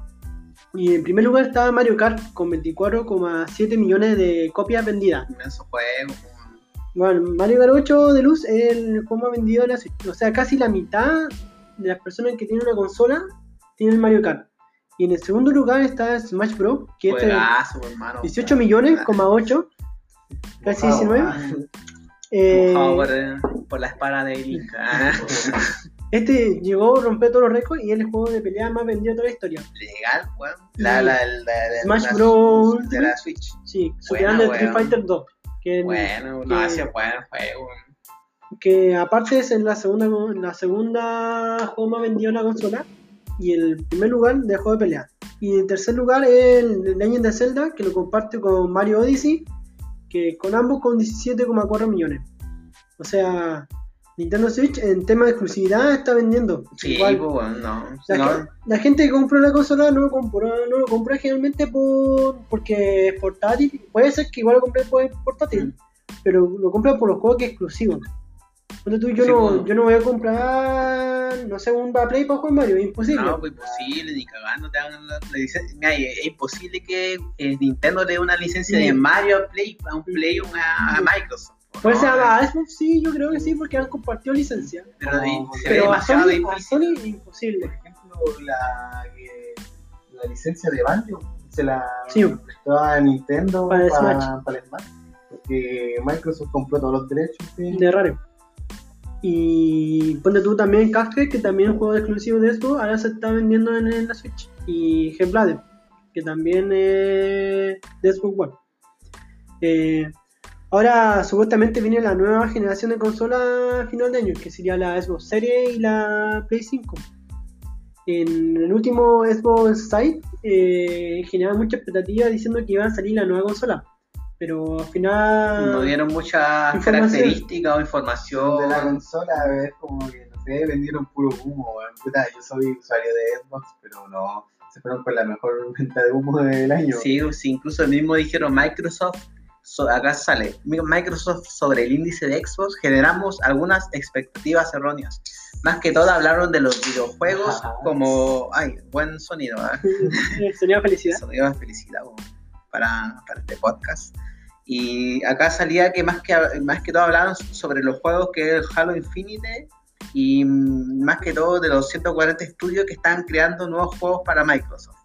Y en primer lugar estaba Mario Kart con 24,7 millones de copias vendidas. Inmenso juego. Bueno, Mario Kart 8 de luz es el juego más vendido de la Switch. O sea, casi la mitad de las personas que tienen una consola tienen Mario Kart. Y en el segundo lugar está Smash Bros. que es Juegazo, hermano. 18 millones, coma 8, casi 19. Eh, Mojado por, eh, por la espada de Link. *laughs* *laughs* este llegó a romper todos los récords y es el juego de pelea más vendido de toda la historia. Legal, weón. La, la, la, la- Smash Bros. De la Switch. Sí, superando el Street. Fighter 2. Que, Bueno, que- no hacía buen juego. que aparte es en la segunda la segunda juego más vendido en la consola y el primer lugar de juego de pelea. Y en tercer lugar es el Legend of Zelda, que lo comparte con Mario Odyssey, que con ambos con 17,4 millones. O sea, Nintendo Switch en tema de exclusividad está vendiendo. Sí, Igual, pues, no. la, no. gen- la gente que compró la consola no lo compró, no lo compra generalmente por porque es portátil. Puede ser que igual lo compré por portátil, Mm. pero lo compra por los juegos que es exclusivo. Ponte tú, yo, Sí, no, bueno. yo no voy a comprar, no sé, un Play para jugar Mario, es imposible. No, pues imposible, ni cagando te hagan la, licencia. Mira, es imposible que eh, Nintendo dé una licencia de. Mario a Play, a un Play a Microsoft. Puede No, ser a Xbox, sí, yo creo que sí, porque han compartido licencia. Pero, No, Pero a demasiado Sony, a difícil. Sony es Por imposible. ejemplo, la, que- la licencia de Banjo se la Sí. prestó a Nintendo Para para, Smash. para el Smash. Porque Microsoft compró todos los derechos. sí. de raro. Y ponte tú también Cuphead, que también es un juego exclusivo de Xbox, ahora se está vendiendo en, en la Switch. Y Hellblade, que también es de Xbox One. Eh, Ahora supuestamente viene la nueva generación de consola a final de año, que sería la Xbox Series y la Play 5. En el último Xbox Site eh, generaba mucha expectativa diciendo que iba a salir la nueva consola. Pero al final... No dieron muchas características o de información. la consola es como que, no sé, vendieron puro humo. Puta, yo soy usuario de Xbox, pero no, se fueron con la mejor venta de humo del año. Sí, sí, incluso el mismo dijeron Microsoft, so- acá sale, Mi- Microsoft sobre el índice de Xbox generamos algunas expectativas erróneas. Más que todo hablaron de los videojuegos Ajá. como, ay, buen sonido, *laughs* ¿eh? Sería felicidad. sonido de felicidad para, para este podcast. Y acá salía que más que, más que todo hablaron sobre los juegos que es Halo Infinite y mm, más que todo de los 140 estudios que están creando nuevos juegos para Microsoft.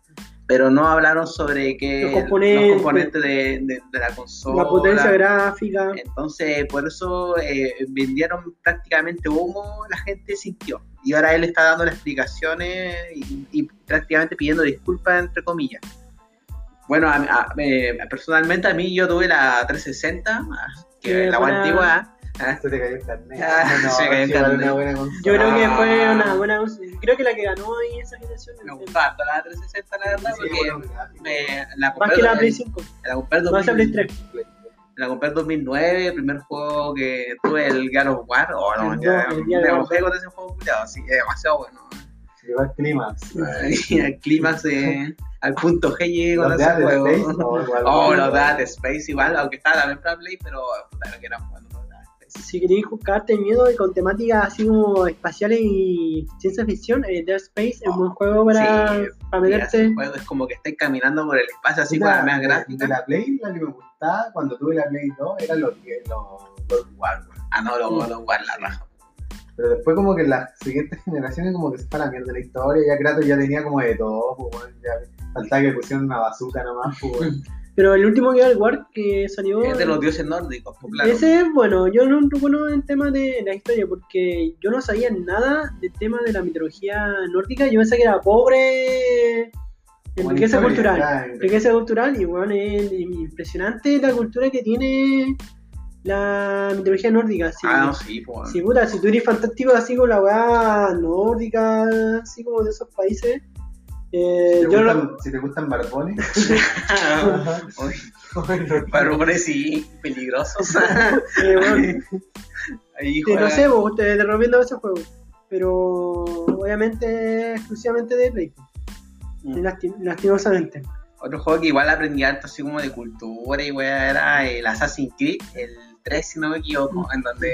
Pero no hablaron sobre que Los componentes. componentes de, de- de la consola. La potencia gráfica. Entonces, por eso eh, vendieron prácticamente humo, la gente sintió. Y ahora él está dando las explicaciones y, y prácticamente pidiendo disculpas, entre comillas. Bueno, a- a- eh, personalmente a mí yo tuve la 360, ah, que Qué la buena. antigua. Ah, Se te cayó el carnet. Ah, no, cayó el una buena consola. Yo creo que Ah. fue una buena. Creo que la que ganó ahí esa generación. Me gustó harto la 360, la verdad, Sí, porque bueno, me, la Más que la Play 5. la compré Más que la Play 2000 3. La compré en 2009, el primer juego que tuve, el God of War. Oh, no, El ya, el me enojé con ese juego culiado, así que demasiado bueno. Llegó al clímax. Al clímax, de- al punto G llegué con ese juego. Space, no, *laughs* igual. Oh, los Space igual, aunque estaba también para Play, pero puta, no que eran buenos Si queréis buscarte miedo y con temáticas así como espaciales y ciencia ficción, eh, Dead Space es un buen juego para, Sí, para juego es como que estáis caminando por el espacio así con la más gráfica. De la Play, la que me gustaba cuando tuve la Play 2 eran los, los, los War. Ah, no, los of War, la raja. Pero después como que en las siguientes *laughs* generaciones como que se fue la mierda la historia, ya Kratos ya tenía como de todo, pues, ya faltaba que pusieran una bazooka nomás, pues. *laughs* Pero el último que era el que salió. Es de los dioses nórdicos, pues claro. Ese, bueno, yo no entro bueno en tema de la historia porque yo no sabía nada del tema de la mitología nórdica. Yo pensé que era pobre en riqueza historia, cultural. en- Riqueza cultural y bueno, es impresionante la cultura que tiene la mitología nórdica. Sí, Ah, no, sí, pues. Sí, puta, si tú eres fantástico así con la weá nórdica, así como de esos países. Eh, Si te, yo no- gustan, si te gustan barbones, *laughs* Barbones sí, peligrosos. *laughs* eh, bueno, *laughs* Ahí Sí, juega- no sé, vos, te, te recomiendo ese juego. Pero obviamente exclusivamente de Play. Mm. Lasti- lastimosamente. Otro juego que igual aprendí harto así como de cultura y weá era el Assassin's Creed, el 3 si no me equivoco, en donde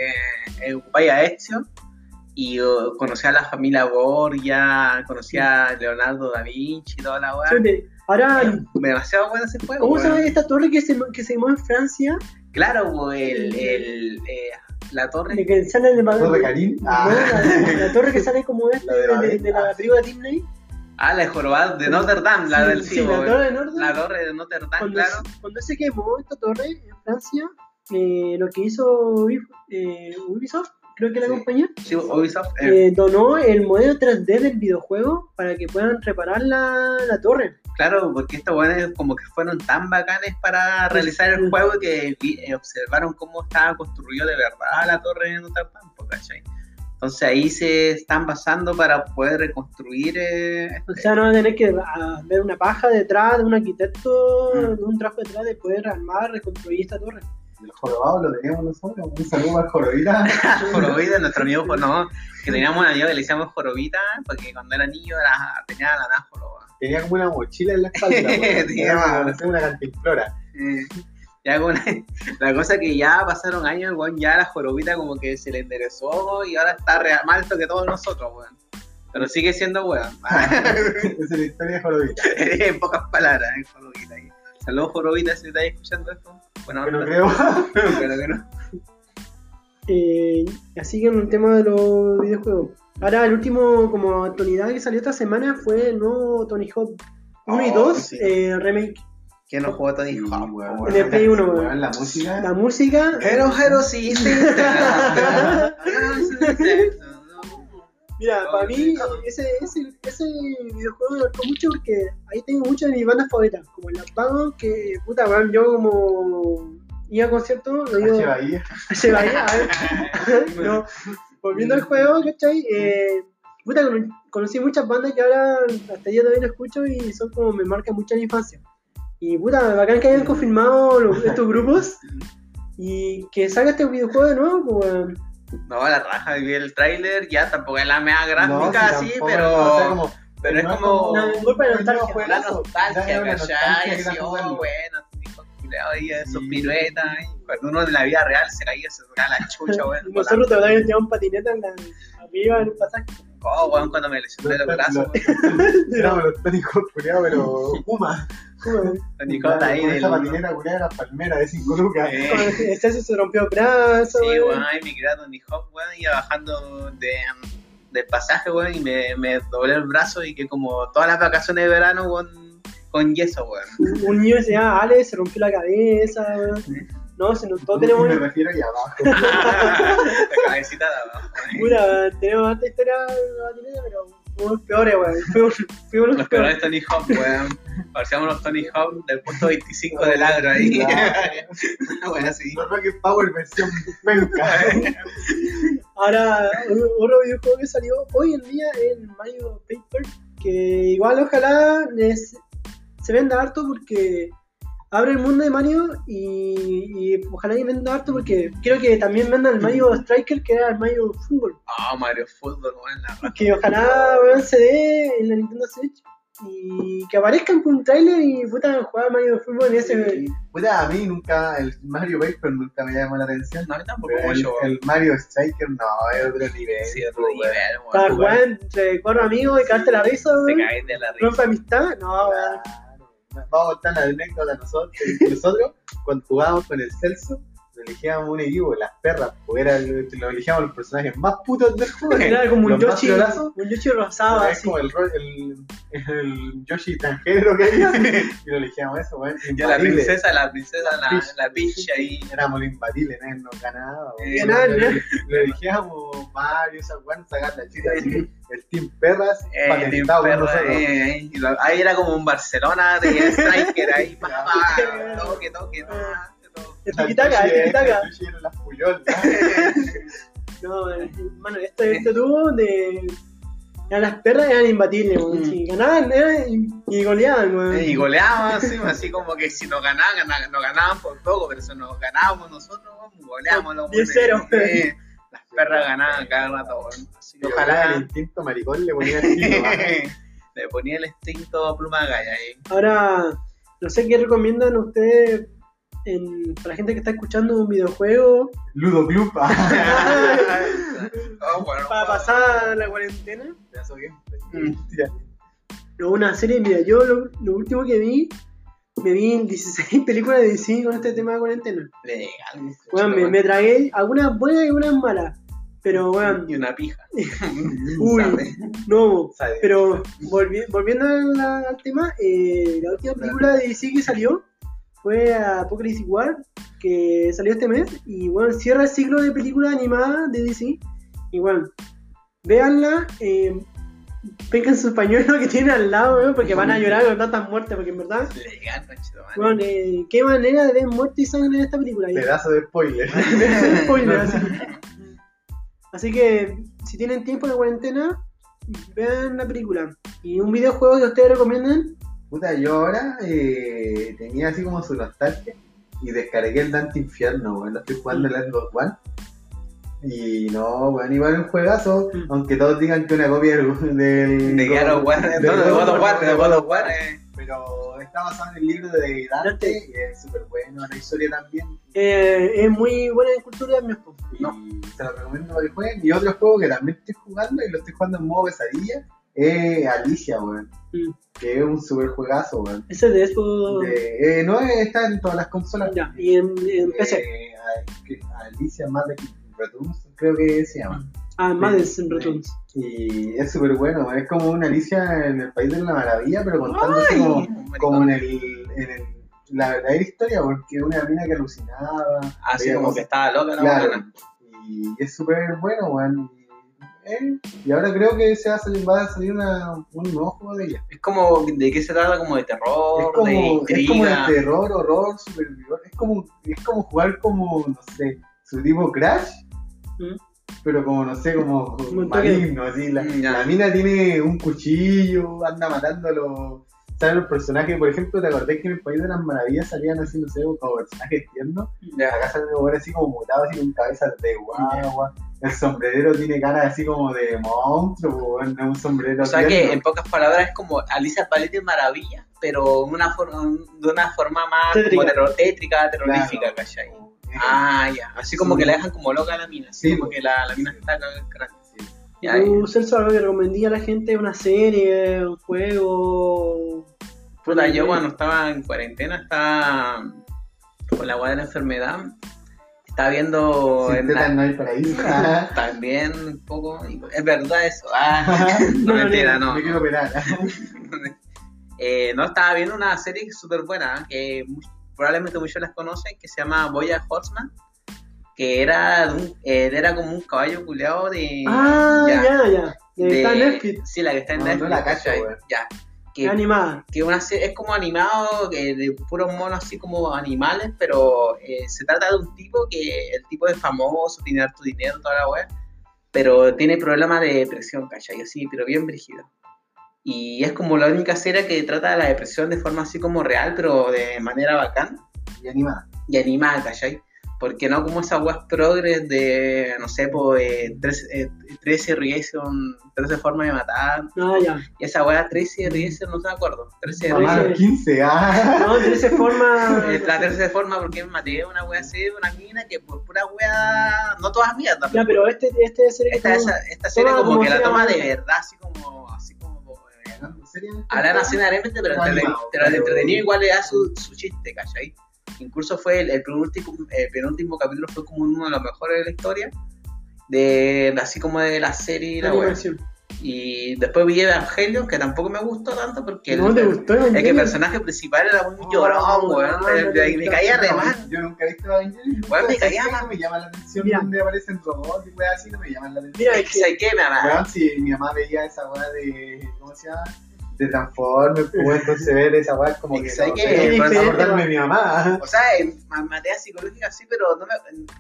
eh, ocupáis a Ezio y uh, conocí a la familia Borgia, conocí a Leonardo da Vinci y toda la weá. Ahora, Demasiado bueno ese juego. ¿cómo se llama esta torre que se, que se llamó en Francia? Claro, el, el, eh, la torre. De que sale de Torre Karim. No, Ah. la, la *laughs* torre que sale como este La de de, Babel. de la Ah. película de Disney. Ah, la de Jorobado de Notre Dame, la del sí, sí, la torre de Notre La Dame. torre de Notre Dame, Cuando, claro. se- cuando se quemó esta torre en Francia, eh, lo que hizo eh, Ubisoft, creo que la Sí. compañía, Sí, Ubisoft. eh, eh, donó el modelo 3D del videojuego para que puedan reparar la, la torre. Claro, porque estos weones como que fueron tan bacanes para realizar el juego que eh, observaron cómo estaba construido de verdad la torre de Notre Dame, ¿cachai? Entonces ahí se están basando para poder reconstruir eh, O sea, no van a tener que ah, ver una paja detrás de un arquitecto, Mm. de un trabajo detrás de poder rearmar, reconstruir esta torre. El jorobado lo teníamos nosotros. Un saludo al jorobita. *laughs* Jorobita, nuestro amigo, no, que teníamos un amigo que le decíamos Jorobita, porque cuando era niño era, tenía la nada joroba. Tenía como una mochila en la espalda. *laughs* Tenía- sé, una cantimplora. Ya con la cosa que ya pasaron años, weón ya la jorobita como que se le enderezó y ahora está re- más alto que todos nosotros, weón. Pero sigue siendo weón. *laughs* Esa es la historia de jorobita. en pocas palabras, eh, jorobita. ahí. Saludos jorobita si estáis escuchando esto. Bueno, Que no creo. pero que no. *laughs* Eh, así que en el tema de los videojuegos. Ahora, el último como actualidad que salió esta semana fue el nuevo Tony Hawk 1 y Oh, 2 sí. eh, remake. ¿Quién no jugó Tony Hawk? weón. En el Play 1, weón. Weón, La música. La música. Hero, hero, sí, sí. *laughs* Mira, para mí ese, ese, ese videojuego me marcó mucho porque ahí tengo muchas de mis bandas favoritas, como el Lapado, que puta, weón, yo como iba a conciertos, no iba. Bahía. a ver. *laughs* no, volviendo al juego, ¿cachai? Eh, puta, cono- conocí muchas bandas que ahora hasta hoy no escucho y son como me marcan mucho la infancia. Y puta, bacán que hayan confirmado los- estos grupos *laughs* y que salga este videojuego de nuevo, pues. No, la raja, vi el tráiler, ya tampoco es la mea gráfica, No, así, si pero, o sea, como- pero es no como una golpe de nostalgia. la nostalgia, era una ¿cachai? a oh, bueno, ahí, esos Sí. piruetas, y cuando uno en la vida real se caía, se sacaba la chucha, weón. Y nosotros te verdad llevamos patineta en la, arriba en el pasaje. Oh, weón, cuando me lesioné los brazos, *laughs* No, *laughs* *laughs* culiados, pero Puma. Con Nicota ahí Con esa patinera culiada era palmera de 5 lucas. Con el se rompió el brazo, Sí, weón. ahí mi grado Tony Hawk, weón, iba bajando de, del pasaje, weón, y me, me doblé el brazo y que como todas las vacaciones de verano, weón, con yeso, weón. Un niño se llama Ale, se rompió la cabeza, weón. No, si no, todos tenemos me refiero ahí abajo. *laughs* la cabecita de abajo. Pura, tenemos harta historia de la patineta, pero fuimos los peores, weón. Fuimos, fuimos los Los peores peores. Tony Hawk, weón. Parecíamos los Tony Hawk del punto 25 del agro ahí. Bueno, *laughs* así. Los Rocket Power versión penca. *laughs* Ahora, otro videojuego que salió hoy en día es el Mario Paper, que igual ojalá les- se venda harto porque abre el mundo de Mario y, y ojalá que venda harto porque quiero que también venda el Mario Striker, que era el Mario Fútbol. Oh, Mario Fútbol, raja. Que ojalá weón, se dé en la Nintendo Switch y que aparezcan con un trailer y puta jugar Mario Fútbol en ese. Puta, a mí nunca, el Mario Paper nunca me llamó la atención. No, a mí tampoco el, weón. el Mario Striker no, es otro nivel. Sí, otro weón. nivel, Para jugar entre cuatro amigos y cagarte la risa, Te caes de la risa. Rompe amistad, no, weón. Vamos a contar la anécdota nosotros. Nosotros, cuando jugábamos con el Celso, elegíamos un equipo, las perras, porque era el- nos elegíamos los personajes más putos del *laughs* juego. Era como un Los más Yoshi, un Yoshi rosado es así. como el, el, el Yoshi transgénero que hay. *laughs* y lo elegíamos eso, weón. Ya la princesa, la princesa, la, la Peach ahí. Éramos los imbatibles, nadie nos ganaba. Eh, Lo- ¿eh? Lo elegíamos Mario, esa weón, sacar la chica así. El Team Perras, Eh, patentado por perra, nosotros. eh, eh, y lo- ahí era como un Barcelona de *laughs* Striker ahí, pa, pa, toque, toque, toque. La tiquitaca, tiquitaca. ¿no? No, eh, mano, este, este tubo de. Ya las perras eran imbatibles, weón. Mm. Si ganaban era y, goleaban, weón. Y goleaban así, así como que si nos ganaban, gana- nos ganaban por poco, pero si nos ganábamos nosotros, goleábamos los 10-0. Eh, Las perras ganaban cada rato, weón. Así que Ojalá el instinto maricón le ponía el ¿no? *laughs* le ponía el instinto pluma galla ahí. Ahora, no sé qué recomiendan ustedes en, para la gente que está escuchando un videojuego Ludo Club. *laughs* Oh, bueno, para pasar la cuarentena. Mm. No, una serie, mira, yo lo, lo último que vi, me vi 16 *laughs* películas de DC con este tema de cuarentena. Legal. Me, me tragué algunas buenas y algunas malas. Pero, weón, Y una pija. *laughs* Uy. ¿Sabe? no. Sabe. Pero volvi- volviendo al, al tema, eh, la última película de DC que salió fue Apocalypse War, que salió este mes. Y bueno, cierra el ciclo de películas animadas de DC. Y bueno, véanla, eh, vengan sus pañuelos *laughs* que tienen al lado, porque van a llorar con tantas muertes, porque en verdad, bueno, eh, qué manera de ver muerte y sangre en esta película. Pedazo de spoiler. *laughs* *laughs* Spoiler, así. Así que si tienen tiempo en la cuarentena, vean la película. ¿Y un videojuego que ustedes recomiendan? Puta, yo ahora eh, tenía así como su nostalgia y descargué el Dante Infierno, weón. Lo estoy jugando en el Xbox One. Y no, weón, igual es un juegazo, Mm. aunque todos digan que una copia del. *laughs* del De God of War, no, de God of War, de God of War. Pero está basado en el libro de Dante y es súper bueno, la historia también. Eh, es muy buena en cultura esposo. Y se lo recomiendo para que jueguen. Y otro juego que también estoy jugando y lo estoy jugando en modo pesadilla es Alicia, weón. Mm. Que es un super juegazo, weón. Ese de. De- eh, no está en todas las consolas. Ya, y en, en PC. Eh, Alicia Magic Returns, creo que se llama. Ah, Madison Returns. Y es súper bueno, es como una Alicia en el País de la Maravilla, pero contando así como, como en, el, en el- la verdadera historia, porque una mina que alucinaba. Así veía como cosas- que estaba loca la Claro. buena. Y es súper bueno, weón. Y él, y ahora creo que se va a salir, va a salir una, un nuevo juego de ella. Es como, ¿de qué se trata? Como de terror, Es como, de es intriga. como de terror, horror, superviviente. Es como, es como jugar como, no sé, su tipo Crash, ¿Mm? pero como, no sé, como maligno, así. La, Mm, la mina tiene un cuchillo, anda matando a los... ¿Sabes los personajes? Por ejemplo, ¿te acordás que en el País de las Maravillas salían así, no sé, como personajes tiernos? Acá salen así como mutados, así con cabezas de guagua. El sombrerero tiene cara así como de monstruo, no es un sombrero O sea que en pocas palabras es como Alicia al País de Maravilla, pero en una forma, de una forma más Tétrica. como terror- tétrica, terrorífica, Claro. ¿cachai? Eh, Ah, ya. Así como Sí. que la dejan como loca a la mina. Así Sí, como que la, la mina está cagada el cráneo. sí. Ya, ya. ¿Tú, Celso, algo que recomendía a la gente? ¿Una serie? ¿Un juego? Puta, yo cuando estaba en cuarentena, estaba con la weá de la enfermedad, estaba viendo Sin tetas la- no hay paraíso. *laughs* También un poco, es verdad eso, ah, *laughs* no, No, mentira, no. Me quiero operar. *laughs* Eh, no, estaba viendo una serie súper buena, que probablemente muchos las conocen, que se llama Boya Horseman, que era, un- eh, era como un caballo culeado de... Ah, ya, ya. de- De, está en Netflix. Sí, la que está en No, Netflix. no la cacho. Ya. Que, animada. que una es como animado eh, de puros monos así como animales, pero eh, se trata de un tipo que el tipo es famoso, tiene harto dinero, toda la wea, pero tiene problemas de depresión, ¿cachai? Así, pero bien brígido. Y es como la única serie que trata la depresión de forma así como real, pero de manera bacán Y animada. y animada, ¿cachai? Porque no como esas weas progres de, no sé, pues, 13 Reason, 13 formas de matar, Ah, ya. y esa wea 13 Reason, no me acuerdo, 13 Mamá, Reason. los 15, ah. No, de esa forma. *laughs* Eh, la tercera forma porque maté a una wea así, una mina que por pura wea, no todas mierda. Ya, pero este, este serie esta, tú- esa- esta serie como, como que la toma de verdad, así como, así como, eh, ¿Seriamente? hablan así necesariamente, pero, Como animado, pero el pero- entretenido igual le da su, su chiste, ¿cachai? Incluso fue el, el penúltimo, el penúltimo capítulo fue como uno de los mejores de la historia, de así como de la serie y la animación. Y después vi Evangelion, que tampoco me gustó tanto porque el, ¿No te gustó? es que el personaje principal era un llorón, no, weón. no, me, no, me- no, me no, caía re mal. Yo nunca he visto Evangelion. Weón, me ¿Sabes caía mal. No me llama la atención Mira. donde aparecen robots y weas así, no me llaman la atención. Mira, Es que, ¿sabes qué? Me Weón, si mi mamá veía esa wea de. ¿Cómo se llama? De Transformers, pues entonces ver esa es como que. ¿Sabes no acordarme de weón. mi mamá. O sea, en ma- materia psicológica sí, pero no me,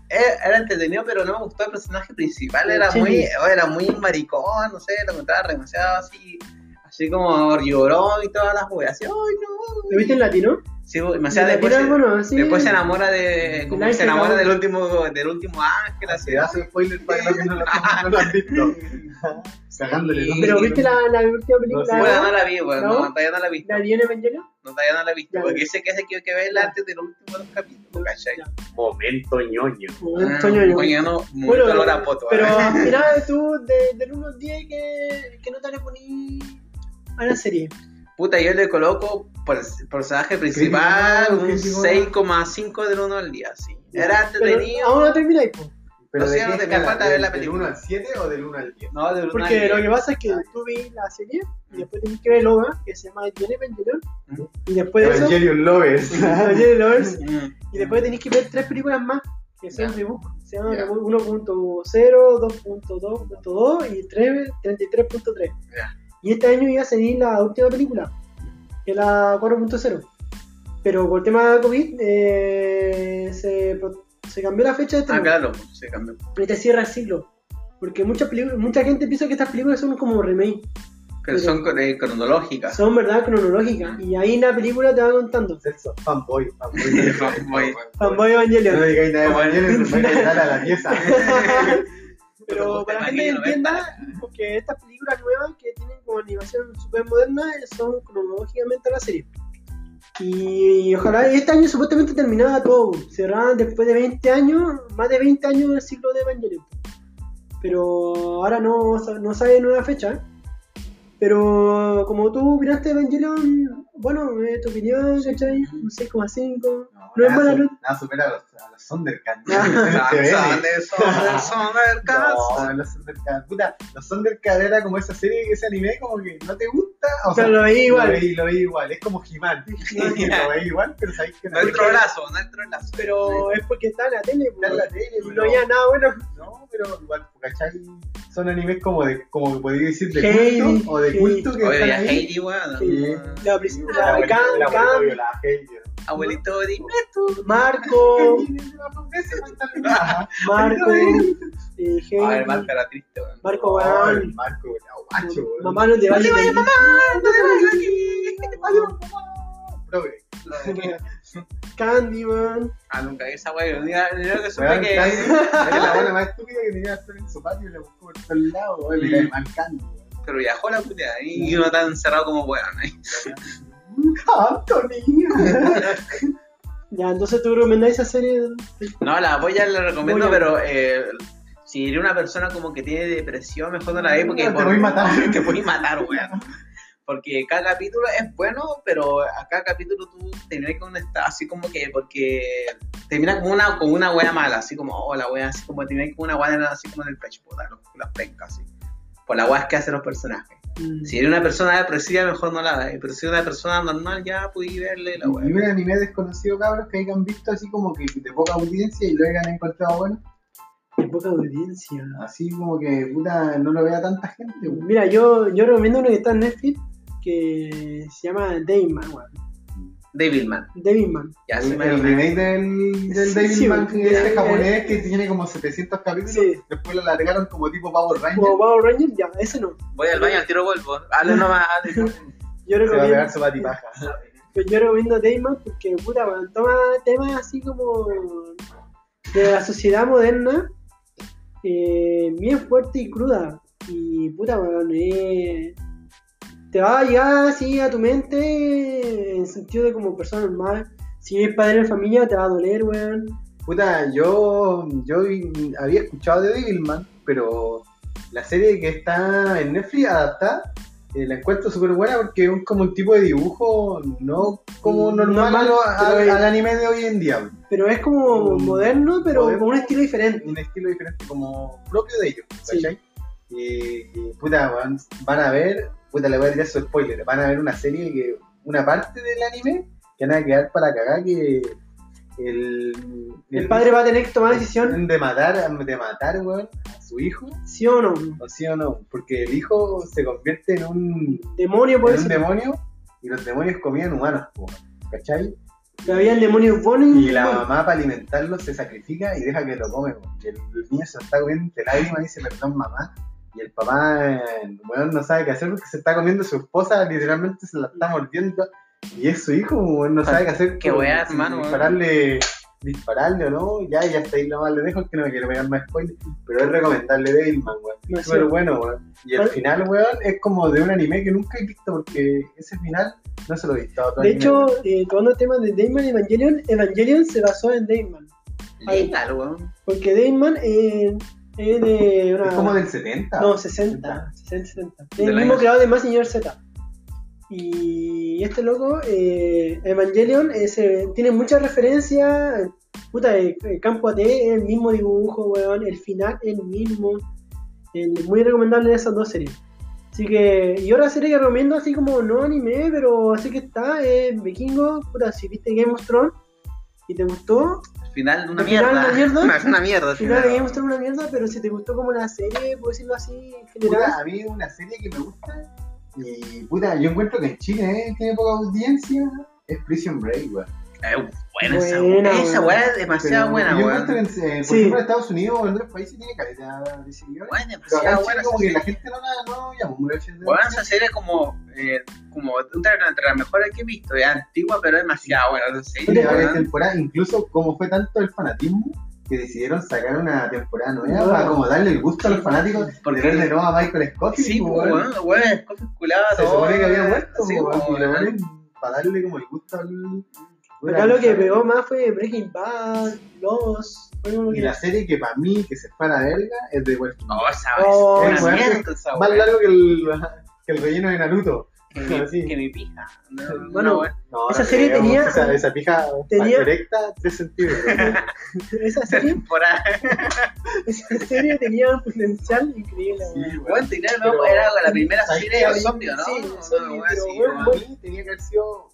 era, era entretenido, pero no me gustó el personaje principal. Era Sí. muy, era muy maricón, no sé, lo encontraba demasiado así, así como llorón y todas las weas. Así, ay no. ¿Lo viste en latino? Sí, demasiado. ¿En Después, latino, se- bueno, sí. después se enamora de. Como se enamora del último, del último ángel, así. Se hace spoiler para que no lo, *laughs* no lo han visto. *laughs* Cagándole, ¿no? Pero ¿viste la, la última película? No, Bueno, no la vi, bueno, ¿No? todavía no la he visto. ¿La viene Evangelion? No, todavía no la he visto, porque sé que ese que hay que verla antes del último capítulos, ¿cachai? Momento ñoño. Yo. Coño, no, muy Bueno, olor a poto. Pero ¿eh? al final *laughs* tú, de, del 1 al 10, ¿qué, nota le poní a la serie? Puta, yo le coloco por personaje principal un crítico. 6,5 del 1 al día, sí. Era entretenido. aún no termináis, po. Pero No de sé, qué no te- me falta ver la ¿Del- película. ¿Del 1 al 7 o del 1 al 10? No, del 1 al Porque lo 10. que pasa es que tú vi la serie y después tenés que ver el OVA, que se llama Viene Evangelion, y después de eso, Evangelion Lovers. *laughs* Evangelion Lovers, *laughs* Mm. y después tenés que ver tres películas más, que son reboot. Se llaman reboot 1.0, 2.2.2 y 3 33.3. Ya. Y este año iba a salir la última película, que es la 4.0. Pero por el tema de COVID eh, se, se cambió la fecha de Ah, estreno. claro, se cambió. Y te cierra el ciclo. Porque muchas películas, mucha gente piensa que estas películas son como remake. Pero son eh, cronológicas. Son verdad cronológicas. Y ahí la película te va contando. Celso, fanboy, fanboy. *laughs* Fanboy. Fanboy No Evangelion. digáis nada de Evangelion, me voy a *laughs* entrar a la pieza. *laughs* Pero para que entienda, porque estas películas nuevas que tienen como animación súper moderna son cronológicamente la serie. Y ojalá este año supuestamente terminaba todo. Cerraban después de 20 años, más de 20 años del ciclo de Evangelion. Pero ahora no, no sale nueva fecha. Pero como tú miraste Evangelion, bueno, es tu opinión, ¿cachai? Un 6,5. No, No es mala nada supera a los, a los Thundercats. Son Thundercats. No, los *laughs* *laughs* Thundercats. Puta, los Thundercats era como esa serie, ese anime, como que no te gusta. O Pero lo veía igual. Lo veía, lo veía igual. Es como He-Man. *laughs* lo veía igual, pero sabéis que no. Nuestro brazo, nuestro brazo. Pero es porque está en la tele, Está en la tele, y no pero- había nada bueno. No, pero igual, ¿cachai? Son animes como de, como que podría decir de Heidi, culto o de Heidi. culto que ya ahí. Heidi, weón. Sí. La, pris- El la *laughs* abuelito- dime tú. Marco. Marco, eh, A ver, Marco era triste, weón. Marco Weón, Marco, guacho, weón. mamá no te vayas mamá, no te vayas aquí. Candyman, Ah, nunca esa lo que supe Weón, que. Candy *laughs* Era la buena más estúpida que tenía estar en su patio y la buscó por todos lados, weón. Weón. Pero viajó la puta y uno tan encerrado como weón. ahí. Anthony. ya, entonces tú recomendas esa serie. No, la voy a la recomiendo, Voy a- pero eh, si eres una persona como que tiene depresión, mejor no la ve porque Te por- voy matar. *laughs* Te voy a matar, weón. Porque cada capítulo es bueno, pero a cada capítulo tú terminas con un estado así como que, porque termina como una, como una wea mala, así como, oh, la wea, así como termina como una wea así como en el pecho, puta, las pencas, así. Por las weas que hacen los personajes. Mm. Si eres una persona depresiva, mejor no la veas. Pero si eres una persona normal, ya puedes verle la Y wea. un anime desconocido, cabros, que hayan visto así como que de poca audiencia y lo hayan encontrado bueno. Hay poca audiencia. Así como que, puta, no lo vea tanta gente. Mira, yo, yo recomiendo uno que está en Netflix que se llama Devilman, weón. Devilman. Devilman. Ya El, se me el remake del, del Sí, Devilman sí, ese sí. japonés que tiene como 700 capítulos, Sí. después lo alargaron como tipo Power Ranger. Como Power Ranger, ya, ese no. Voy al baño, al tiro vuelvo. Hazle *laughs* nomás, hazle. Yo Se va a recomiendo, pegar su pues yo recomiendo Devilman porque, puta, weón, toma temas así como de la sociedad moderna, eh, bien fuerte y cruda. Y, puta, weón, eh, te va a llegar así a tu mente en sentido de como persona normal. Si eres padre de familia, te va a doler, weón. Puta, yo, yo había escuchado de Devilman, pero la serie que está en Netflix adaptada, eh, la encuentro súper buena porque es como un tipo de dibujo no como Mm, normal, normal, a- pero- al anime de hoy en día. Pero es como moderno, pero moderno. con un estilo diferente. Un estilo diferente como propio de ellos, Sí. ¿cachai? Y, y, puta, van, van a ver, puta, le voy a tirar su spoiler, van a ver una serie que, una parte del anime que van a quedar para cagar que el, El padre va a tener que tomar la decisión, de matar, de matar, weón, a su hijo, sí o no. o sí o no, porque el hijo se convierte en un, Demonio, en puede un demonio y los demonios comían humanos, po, ¿cachai? Había demonios buenos Y la mamá para alimentarlo se sacrifica y deja que lo come. Y el, el niño se lo está comiendo entre lágrimas y dice perdón mamá. Y el papá, eh, weón, no sabe qué hacer porque se está comiendo a su esposa, literalmente se la está mordiendo. Y es su hijo, weón, no sabe qué hacer. Qué si hermano, weón. Dispararle, dispararle o no, ya, ya está ahí nomás le dejo, que no me quiero pegar más spoiler. Pero es recomendable Devilman, weón. No súper bueno, weón. Y el final, weón, es como de un anime que nunca he visto porque ese final no se lo he visto a otro De anime, hecho, weón. eh, tomando el tema de Dayman y Evangelion, Evangelion se basó en Dayman. Legal, weón. Porque Dayman eh, es de una. es como del 70. No, 60. 60, 70. Es Del el mismo año- creador de Mazinger Z. Y este loco, eh, Evangelion, es, eh, tiene muchas referencias. Puta, el, el campo AT es el mismo dibujo, weón. El final es el mismo. El- muy recomendable esas dos series. Así que, y otra serie que recomiendo, así como no anime, pero así que está, es Vikingo. Puta, si viste Game of Thrones y te gustó, final, una Al final, mierda. una mierda. Una, *laughs* una mierda. al al final de final. Game of Thrones una mierda, pero si te gustó como la serie, puedo decirlo así, en general. Puta, a mí una serie que me gusta y puta, yo encuentro que en Chile eh, tiene poca audiencia es Prison Break, weón. Eh, buena esa Buena. Esa weá es demasiado buena, Yo weón. encuentro que, en, eh, por Sí. ejemplo, en Estados Unidos o en otros países tiene calidad de seguidores. Acá demasiado buena. como que la gente no la no llama mucho de Weón, esa serie es como, eh, como entre, entre las mejores que he visto. Es antigua, pero es demasiado buena. Tiene varias weón. temporadas, incluso como fue tanto el fanatismo que decidieron sacar una temporada nueva No. para como darle el gusto a los fanáticos Porque- de ver de nuevo a Michael Scott. Sí, pues, weón, weón, es cosa culada, Se supone que había muerto, Sí, le weón. ponen para darle como el gusto al... Acá lo que pegó más fue Breaking Bad, como Y la serie que para mí que se fue a la verga es de Walking Dead. No, esa Oh, es una bueno. mierda esa Más largo que el, que el relleno de Naruto. que, mi, Sí. que mi pija. No, Bueno, no. No, Esa serie creo, tenía- Esa, esa pija tenía- directa, 3 centímetros. *laughs* Esa serie, *laughs* esa serie tenía un potencial increíble. Sí, weón. Weón, tenía- Pero- era la primera ¿sabes serie de zombies, ¿no? Sí, zombie, pero así. Para mí tenía que haber sido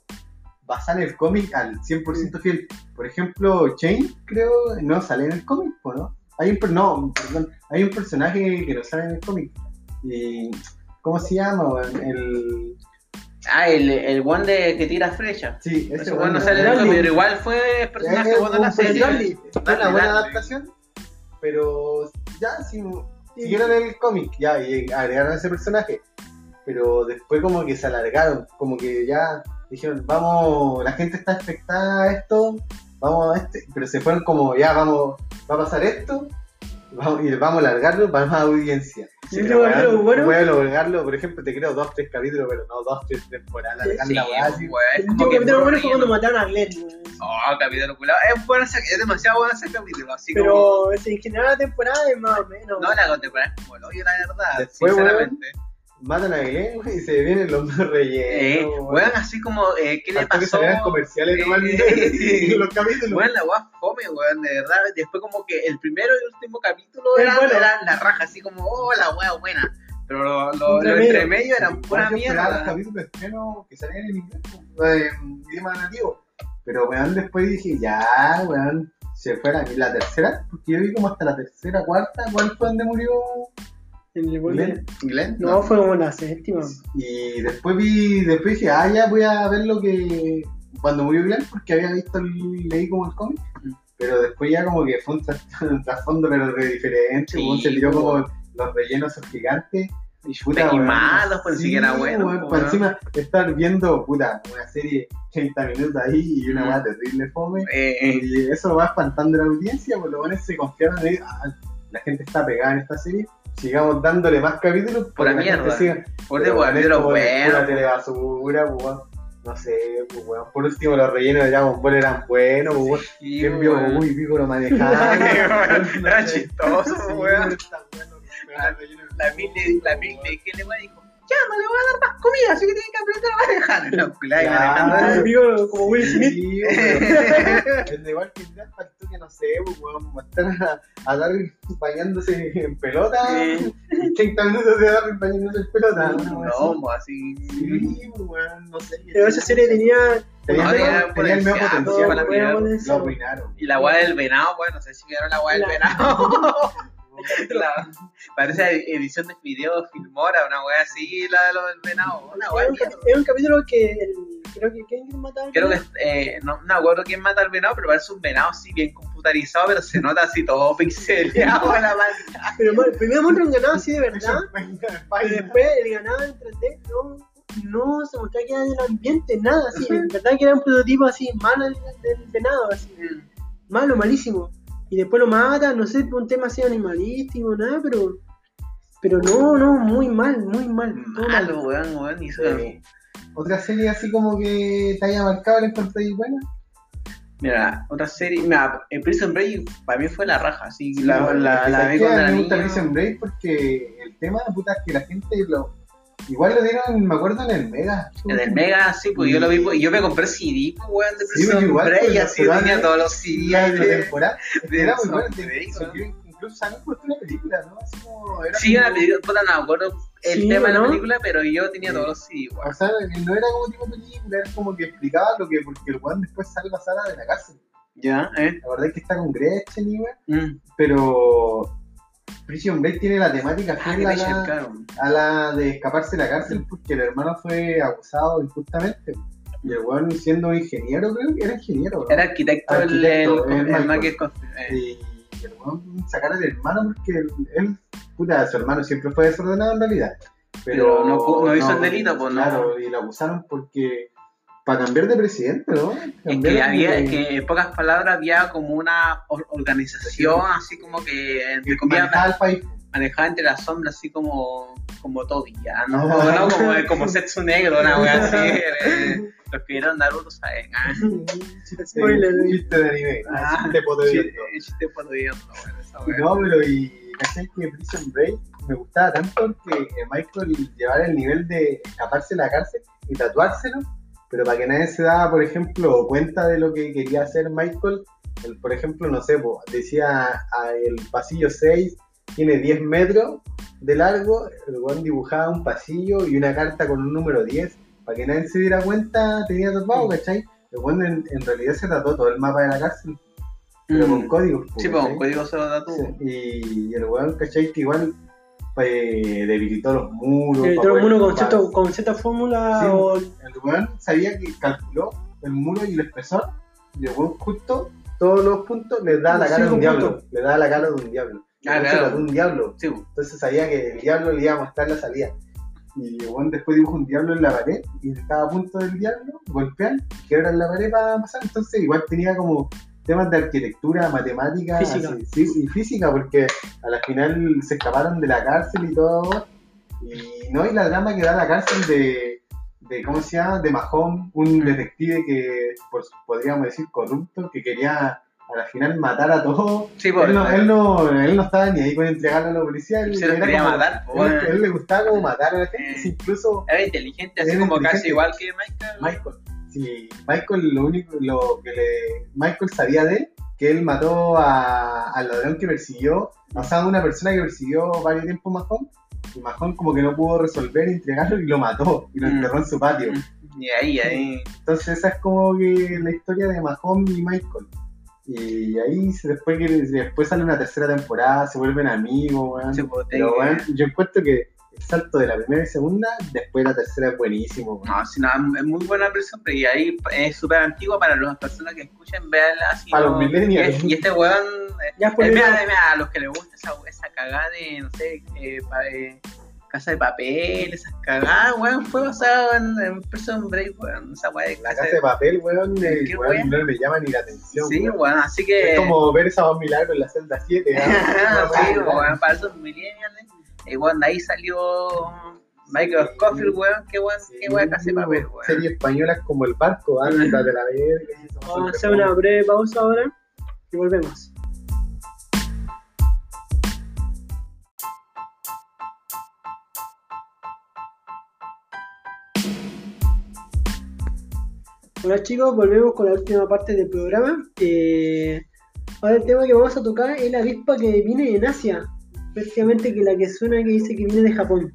basada en el cómic al 100% fiel. Por ejemplo, Chain, creo, no sale en el cómic, ¿o ¿no? Hay un, no, perdón, hay un personaje que no sale en el cómic. Y, ¿Cómo se llama? El, Ah, el, el one de que tira flecha. sí, ese weón no sale en el cómic, pero igual fue personaje de la serie. Fue una buena adaptación, pero ya, si siguieron el cómic, ya, y agregaron ese personaje. Pero después como que se alargaron, como que ya dijeron, vamos, la gente está expectada a esto, vamos a este, pero se fueron como, ya, vamos, va a pasar esto, vamos, y vamos a alargarlo para más audiencia. Sí, Pero, bueno. Voy a alargarlo, por ejemplo, te creo dos, tres capítulos, pero no dos, tres temporadas, Sí, la es El como último capítulo bueno fue cuando mataron a Glenn. Oh, capítulo culado. Es, bueno es demasiado bueno ese capítulo, así como... Pero ese, en general la temporada es más o menos. No, la contemporánea es como el hoyo, la verdad, Después, sinceramente. Matan a Glenn güey, y se vienen los dos rellenos. Eh, weón. así como, eh, ¿qué le Hasta que pasó? salieran comerciales Eh, nomás en *laughs* *laughs* los capítulos. Weón, la weá fome, weón, de verdad. Después como que el primero y el último capítulo Es eran, bueno. eran la raja, así como, oh, la weá buena. Pero lo, lo, Entre lo medio. entre medio eran pura esperaba los mierda. capítulos de estreno que salían en inglés, pues, en idioma nativo. Pero weón, después dije, ya, weón, se fue la, la tercera, porque yo vi como hasta la tercera, cuarta, ¿cuál fue donde murió En el gol Glenn? de- Glenn, No, fue como la séptima. Y después vi, después dije, ah, ya voy a ver lo que. Cuando murió Glenn, porque había visto, el, leí como el cómic. Pero después ya como que fue un tras- *laughs* un trasfondo, pero re diferente. Sí, se tiró como los rellenos gigantes. Y, Puta, malos, pues Sí, siquiera bueno. po, por encima estar viendo, puta, una serie 30 minutos ahí y una Mm. weá terrible fome. Eh, Y eso va espantando a la audiencia, por lo menos se confiaron en ah, la gente está pegada en esta serie. Sigamos dándole más capítulos para que mierda. siga. por de bueno. Pura telebasura, pues. No sé, pues, weón. Por último, los rellenos de Dragon Ball eran buenos, pues, weón. Sí, ¿Quién vio. Goku y Pico lo *laughs* manejaba? weón, era chistoso, weón. es La mil de la mil de que le va dijo, ya no le voy a dar más comida, así que tiene que aprender a manejar. No. Ah, amigo, como Will Smith. Sí, weón. *laughs* *laughs* El de igual que ya faltó que no sé, pues, weón, va a estar a, Darwin bañándose en pelota. Sí. 30 minutos de Darwin bañándose en pelota. weá así. No, así. Sí, pues, weón, no sé. Pero esa serie tenía. tenía, No, tenía, tenía el medio potencial, para weón, lo arruinaron. Y la weá del venado, bueno, no sé si vieron la weá del La- venado. *laughs* *laughs* La- parece edición de video Filmora, una weá así, la de lo del venado. Una Es un, es capítulo que. El, creo que. ¿Quién mataba al Creo que venado? eh, no, no me acuerdo quién mata al venado, pero parece un venado así bien computarizado, pero se nota así todo *laughs* pixeleado la maldad. Pero bueno, primero muestran un ganado así de verdad. *laughs* Y después el ganado en 3D no, no se mostraba que era del ambiente, nada, así. En verdad que era un prototipo así, malo del, del venado, así. Malo, malísimo. Y después lo matan, no sé, por un tema así animalístico, nada, pero. Pero no, no, muy mal, muy mal. todo mal. Malo, weón, weón. Eh, Otra serie así como que te haya marcado, la encontré buena. Mira, otra serie, mira, eh, Prison Break para mí fue la raja, así, la, bueno, la, la ¿sabes vi qué? cuando A era mí me gusta. Prison Break porque el tema, puta, es que la gente lo. Igual lo dieron, me acuerdo, en el Mega. En el Mega, sí, pues yo lo vi, pues, y yo me compré CD, pues, weón, de Sí, Prison pues, igual, Break, pues, así tenía todos los Día CD de la de... temporada. Era muy bueno. Break, se- Incluso también fue una película, ¿no? Así como. Era Sí, como- una película, puta, no me acuerdo el Sí, tema de la película, pero yo tenía Sí. todos los CD, O sea, no era como tipo película, era como que explicaba lo que. Porque el weón después salva a Sara de la cárcel. Ya, ¿eh? La verdad es que está con Gretchen y weón. Mm. Pero. Prison Break tiene la temática Ah, que a la- cercaron. a la de escaparse de la cárcel porque el hermano fue acusado injustamente. Y el weón siendo ingeniero, creo que era ingeniero. Era arquitecto, el, Arquitecto, el, el el, man que eh, Y el weón sacar al hermano porque él, puta, su hermano siempre fue desordenado en realidad. Pero, Pero no pu- no hizo el delito, pues, no. Claro, y lo acusaron porque. Para cambiar de presidente, ¿no? Es que había, de- que en pocas palabras había como una or- organización, así como que, entre que comillas, manejaba el país. manejaba entre las sombras, así como, como Toby, ya, ¿no? No. *laughs* no como, como Setsu Negro, una wea así. *laughs* eh, los que vieron Naruto saben, ah. Spoiler. Sí, chiste de anime. Ah, chiste Chiste. No, pero y ¿cachai? Que Prison Break me gustaba tanto que Michael llevara el nivel de escaparse de la cárcel y tatuárselo, pero para que nadie se daba, por ejemplo, cuenta de lo que quería hacer Michael, el- por ejemplo, no sé, po, decía ah, el pasillo 6 tiene 10 metros de largo, el weón dibujaba un pasillo y una carta con un número 10, para que nadie se diera cuenta tenía tatuado, ¿cachai? El weón en, en realidad se tatuó todo el mapa de la cárcel, pero con Mm. códigos. po, Sí, un código se lo. Sí, Y, y el weón, ¿cachai? Que igual eh, debilitó los muros. El poder mundo con, cierto, con cierta fórmula Sí. o El weón sabía que calculó el muro y el espesor, y el weón justo todos los puntos le da la cara de un diablo. Le da la cara de un diablo. Y Ah, claro. un diablo. Sí. Entonces sabía que el diablo le iba a mostrar la salida. Y weón después dibuja un diablo en la pared y en cada punto del diablo golpean y quebran la pared para pasar. Entonces igual tenía como temas de arquitectura, matemática Física. así, sí, y física, porque a la final se escaparon de la cárcel y todo. Y no, y la drama que da la cárcel de, de ¿cómo se llama? De Mahón, un Mm. detective que pues, podríamos decir corrupto, que quería a la final matar a todos. Sí, pues. Él no, él, no, él no estaba ni ahí con entregarlo a la policía. Él, Se lo quería como- matar, pues, él, él le gustaba como matar a la gente. Eh. incluso Era inteligente, así Era como inteligente. casi igual que Michael. Michael. Sí, Michael lo único lo que le Michael sabía de él, que él mató a- al ladrón que persiguió, o sea, una persona que persiguió varios tiempos Mahón, y Mahón como que no pudo resolver entregarlo y lo mató y lo Mm. enterró en su patio. Y ahí, ahí. Entonces esa es como que la historia de Mahón y Michael. Y ahí después que después sale una tercera temporada, se vuelven amigos, weón. Pues, Pero weón, yo encuentro que salto de la primera y segunda, después la tercera es buenísimo. No, sí, no, es muy buena versión, pero y ahí es súper antigua para las personas que escuchen, veanla así. Para ¿no? los millennials. Y, este weón, eh, ya eh, el mira, mira, a los que les gusta esa, esa cagada de, no sé, eh, pa- eh, casa de papel, esas cagadas, weón, fue basado en, en Prison Break, weón, esa weá de La casa de papel, weón, eh, ¿Qué weón, weón? no me llama ni la atención. Sí, weón. weón, así que... Es como ver esa voz milagro en la celda 7. *laughs* sí, weón, para esos millennials, weón, de ahí salió Michael Scofield, weón, qué weón, qué weón, casa de papel, weón. Series españolas como El Barco, anda de la verga. y Vamos a hacer una breve pausa ahora y volvemos. Hola chicos, volvemos con la última parte del programa. Eh, ahora el tema que vamos a tocar es la avispa que viene en Asia. Prácticamente que la que suena que dice que viene de Japón.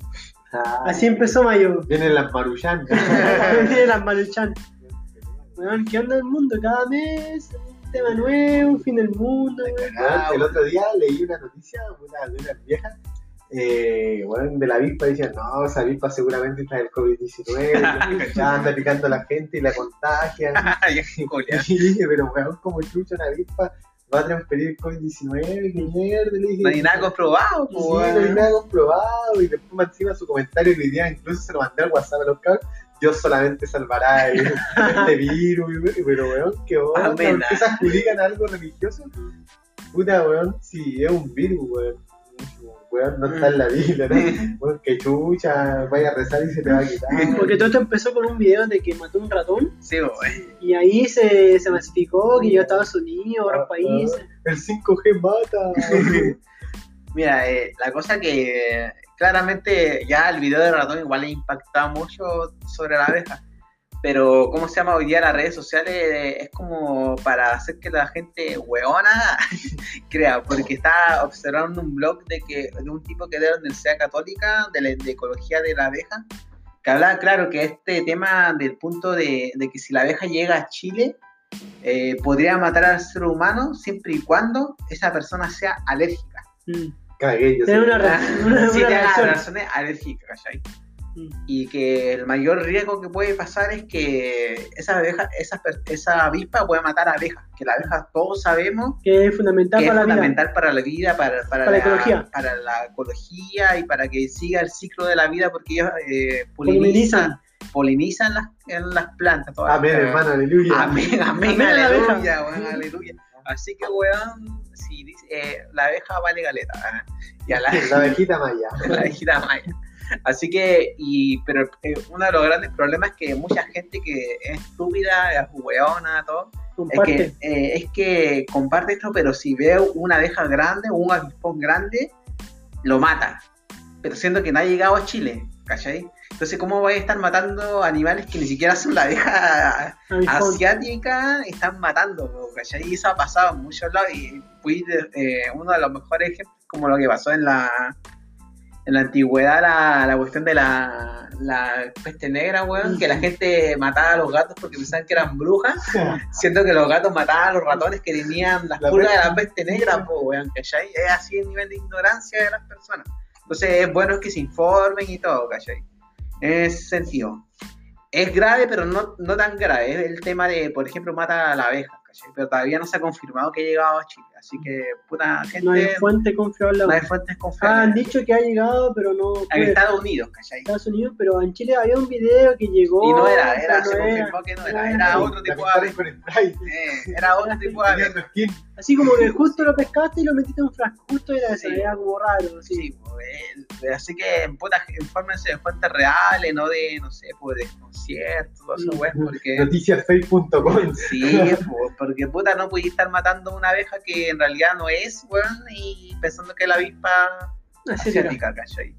Ah, Así empezó Mayo. *laughs* Vienen las Maruchan. *laughs* Viene las Maruchan. Weón, ¿qué onda el mundo? Cada mes un tema nuevo, un fin del mundo. Weón, el otro día leí una noticia una, de unas viejas eh, weón, de la avispa. Decían, no, esa avispa seguramente trae el COVID-19. ya *laughs* anda picando a la gente y la contagia. Y dije, pero weón, como chucha una avispa va a transferir el COVID-19, qué mierda. Le dije, No hay nada comprobado, Sí, pues, no hay nada comprobado. Y después más encima su comentario que día incluso se lo mandé al WhatsApp a los cabros. Dios solamente salvará el, este *laughs* virus, pero weón, qué onda, ¿por Amén. qué se adjudican a algo religioso? Puta weón, si es un virus, weón. Weón, no está en la Biblia, ¿no? *laughs* Weón, que chucha, vaya a rezar y se te va a quitar. Porque todo esto empezó con un video de que mató un ratón Sí, weón. y ahí se, se masificó que llegó a Estados Unidos, a otros países. El 5G mata. *laughs* Mira, eh, la cosa que claramente ya el video de ratón igual le impactaba mucho sobre la abeja. Pero, ¿cómo se llama hoy día las redes sociales? Es como para hacer que la gente hueona *laughs* crea, porque está observando un blog de que de un tipo que era de la Universidad Católica de, la- de Ecología de la Abeja, que hablaba, claro, que este tema del punto de, de que si la abeja llega a Chile, eh, podría matar al ser humano siempre y cuando esa persona sea alérgica. Mm. Cagué, yo Tiene sé. una, re- *laughs* una, Sí, una reacción. razones alérgicas, ¿cachai? Y que el mayor riesgo que puede pasar es que esa abeja, esa, per- esa avispa puede matar a abejas. Que la abeja todos sabemos Que es fundamental que es para la vida. fundamental para la vida, para, para, Para la ecología. para la ecología y para que siga el ciclo de la vida porque ellos eh, Polinizan. polinizan, polinizan las, en las plantas. todas Amén, las- hermano, aleluya. Amén, amén, aleluya, weón, aleluya. Así que, weón, si dice, eh, la abeja vale galeta. ¿eh? Y a la, *laughs* La abejita maya. *laughs* la abejita maya. Así que, y, pero eh, uno de los grandes problemas es que mucha gente que es estúpida, es hueona, todo, es que, eh, es que comparte esto, pero si veo una abeja grande o un avispón grande, lo mata. Pero siendo que no ha llegado a Chile, ¿cachai? Entonces, ¿cómo vais a estar matando animales que ni siquiera son la abeja asiática? Están matando, ¿cachai? Y eso ha pasado en muchos lados. Y fui de- eh, uno de los mejores ejemplos, como lo que pasó en la, en la antigüedad, la, la cuestión de la, la peste negra, weón, que la gente mataba a los gatos porque pensaban que eran brujas, siendo que los gatos mataban a los ratones que tenían las La pulgas de la peste negra, po, weón, ¿cachai? Es así el nivel de ignorancia de las personas. Entonces es bueno que se informen y todo, ¿cachai? En ese sentido. Es grave, pero no, no tan grave. Es el tema de, por ejemplo, mata a la abeja, ¿cachai? Pero todavía no se ha confirmado que ha llegado a Chile. Así que, puta gente, No hay fuente confiable. no hay fuentes Ah, han confiables. dicho que ha llegado, pero no. En puede- Estados Unidos, ¿cachai? Estados Unidos, pero en Chile había un video que llegó. Y no era, era, se no confirmó que no era, era. otro tipo de Eh, era otro tipo de. *laughs* Así como que justo lo pescaste y lo metiste en un frasco, justo era eso, Sí. era como raro. Así. Sí, pues, así que puta, infórmense de fuentes reales, no de, no sé, pues de conciertos, todo eso, Mm. weón, porque... Noticiasfake.com. Sí, pues, porque puta, no podía estar matando una abeja que en realidad no es, weón, y pensando que es la avispa Así asiática, ¿cachai?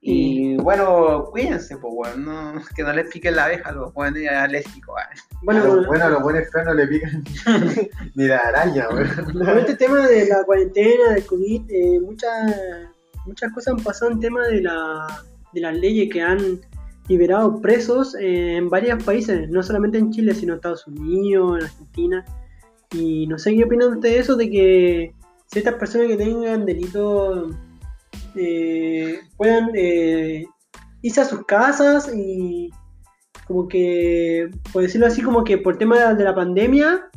Y bueno, cuídense, pues, weón, no, que no les piquen la abeja a los weones alérgicos, weón. Bueno, a los, bueno, los buenos feos no le pican *laughs* ni la araña, weón. con este tema de la cuarentena, del COVID, eh, muchas, muchas cosas han pasado en tema de, la, de las leyes que han liberado presos eh, en varios países, no solamente en Chile, sino en Estados Unidos, en Argentina. Y no sé qué opinan ustedes de eso, de que ciertas personas que tengan delitos eh, puedan eh, irse a sus casas y como que, por decirlo así, como que por tema de la pandemia,